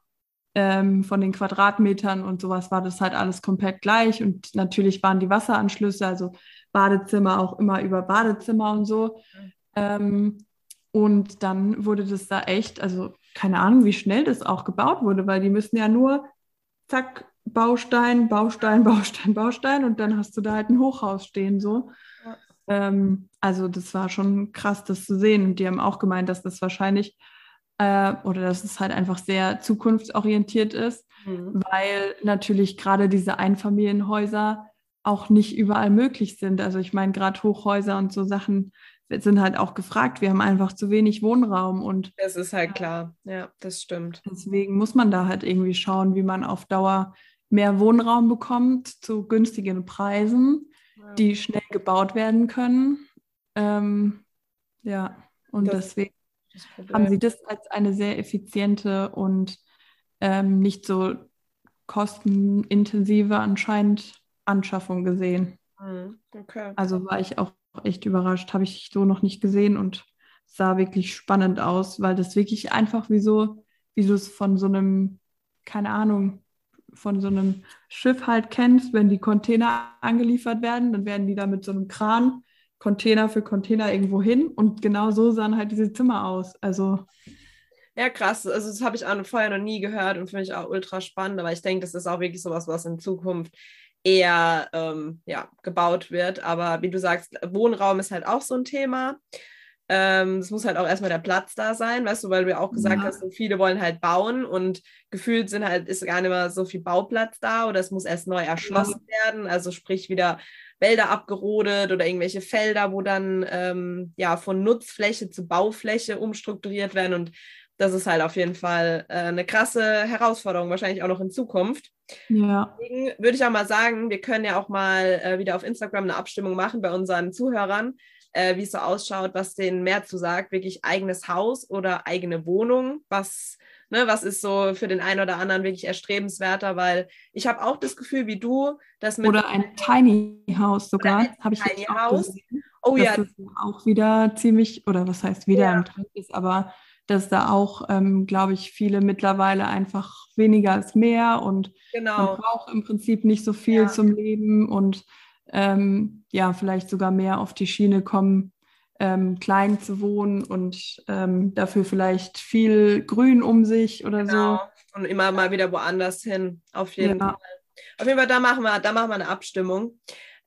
ähm, von den Quadratmetern und sowas war das halt alles komplett gleich. Und natürlich waren die Wasseranschlüsse, also Badezimmer auch immer über Badezimmer und so. Ähm, und dann wurde das da echt, also keine Ahnung, wie schnell das auch gebaut wurde, weil die müssen ja nur, zack, Baustein, Baustein, Baustein, Baustein und dann hast du da halt ein Hochhaus stehen so. Ja. Ähm, also das war schon krass, das zu sehen. Und die haben auch gemeint, dass das wahrscheinlich äh, oder dass es halt einfach sehr zukunftsorientiert ist, mhm. weil natürlich gerade diese Einfamilienhäuser auch nicht überall möglich sind. Also ich meine, gerade Hochhäuser und so Sachen sind halt auch gefragt. Wir haben einfach zu wenig Wohnraum und das ist halt klar. Ja, das stimmt. Deswegen muss man da halt irgendwie schauen, wie man auf Dauer mehr Wohnraum bekommt zu günstigen Preisen, ja. die schnell gebaut werden können. Ähm, ja, und das, deswegen haben Sie das als eine sehr effiziente und ähm, nicht so kostenintensive anscheinend Anschaffung gesehen. Hm, okay. Also war ich auch echt überrascht, habe ich so noch nicht gesehen und sah wirklich spannend aus, weil das wirklich einfach wie so, wie du es von so einem, keine Ahnung, von so einem Schiff halt kennst, wenn die Container angeliefert werden, dann werden die da mit so einem Kran Container für Container irgendwo hin und genau so sahen halt diese Zimmer aus. Also ja, krass. Also das habe ich auch vorher noch nie gehört und finde ich auch ultra spannend. Aber ich denke, das ist auch wirklich sowas, was in Zukunft eher ähm, ja, gebaut wird. Aber wie du sagst, Wohnraum ist halt auch so ein Thema. Ähm, es muss halt auch erstmal der Platz da sein, weißt du, weil du ja auch gesagt ja. hast, so viele wollen halt bauen und gefühlt sind halt, ist gar nicht mehr so viel Bauplatz da oder es muss erst neu erschlossen ja. werden. Also sprich wieder Wälder abgerodet oder irgendwelche Felder, wo dann ähm, ja von Nutzfläche zu Baufläche umstrukturiert werden. Und das ist halt auf jeden Fall äh, eine krasse Herausforderung, wahrscheinlich auch noch in Zukunft. Ja. Deswegen würde ich auch mal sagen, wir können ja auch mal äh, wieder auf Instagram eine Abstimmung machen bei unseren Zuhörern, äh, wie es so ausschaut, was denen mehr zu sagt, wirklich eigenes Haus oder eigene Wohnung, was ne, was ist so für den einen oder anderen wirklich erstrebenswerter, weil ich habe auch das Gefühl wie du, dass mit Oder ein Tiny House sogar, habe ich Tiny auch House. Gesehen, oh ja. Das auch wieder ziemlich, oder was heißt wieder ja. im Trend ist, aber dass da auch, ähm, glaube ich, viele mittlerweile einfach weniger als mehr und genau. man braucht im Prinzip nicht so viel ja. zum Leben und ähm, ja, vielleicht sogar mehr auf die Schiene kommen, ähm, klein zu wohnen und ähm, dafür vielleicht viel Grün um sich oder genau. so. Und immer mal wieder woanders hin, auf jeden ja. Fall. Auf jeden Fall, da machen wir, da machen wir eine Abstimmung.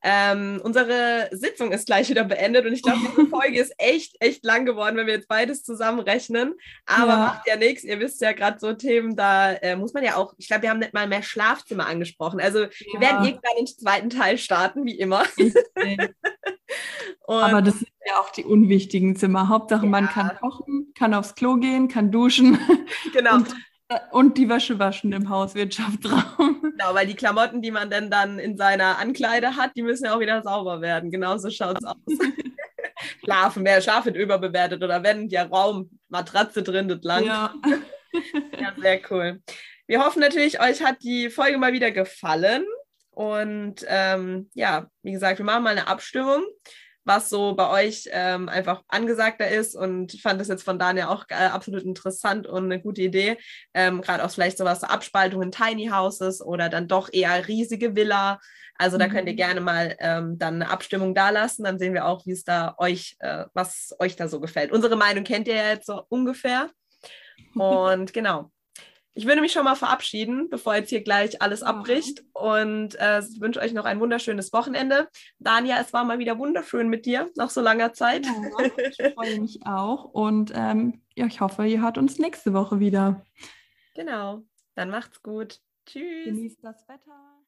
Ähm, unsere Sitzung ist gleich wieder beendet und ich glaube, diese Folge ist echt, echt lang geworden, wenn wir jetzt beides zusammenrechnen. Aber ja. macht ja nichts. Ihr wisst ja gerade so Themen, da äh, muss man ja auch, ich glaube, wir haben nicht mal mehr Schlafzimmer angesprochen. Also ja. wir werden irgendwann den zweiten Teil starten, wie immer. Aber das sind ja auch die unwichtigen Zimmer. Hauptsache, ja. man kann kochen, kann aufs Klo gehen, kann duschen. Genau. Und und die Wäsche waschen im Hauswirtschaftsraum. Genau, weil die Klamotten, die man denn dann in seiner Ankleide hat, die müssen ja auch wieder sauber werden. Genauso schaut es aus. Schlafen, mehr Schlaf wird überbewertet oder wenn der Raum, Matratze drin, das lang. Ja. ja, sehr cool. Wir hoffen natürlich, euch hat die Folge mal wieder gefallen. Und ähm, ja, wie gesagt, wir machen mal eine Abstimmung was so bei euch ähm, einfach angesagter ist und fand das jetzt von Daniel auch äh, absolut interessant und eine gute Idee. Ähm, Gerade auch vielleicht sowas, so Abspaltungen Tiny Houses oder dann doch eher riesige Villa. Also da könnt ihr mhm. gerne mal ähm, dann eine Abstimmung da lassen. Dann sehen wir auch, wie es da euch, äh, was euch da so gefällt. Unsere Meinung kennt ihr ja jetzt so ungefähr. Und genau, ich würde mich schon mal verabschieden, bevor jetzt hier gleich alles abbricht und äh, wünsche euch noch ein wunderschönes Wochenende. Dania, es war mal wieder wunderschön mit dir nach so langer Zeit. Ja, ich freue mich auch und ähm, ja, ich hoffe, ihr hört uns nächste Woche wieder. Genau, dann macht's gut. Tschüss. Genießt das Wetter.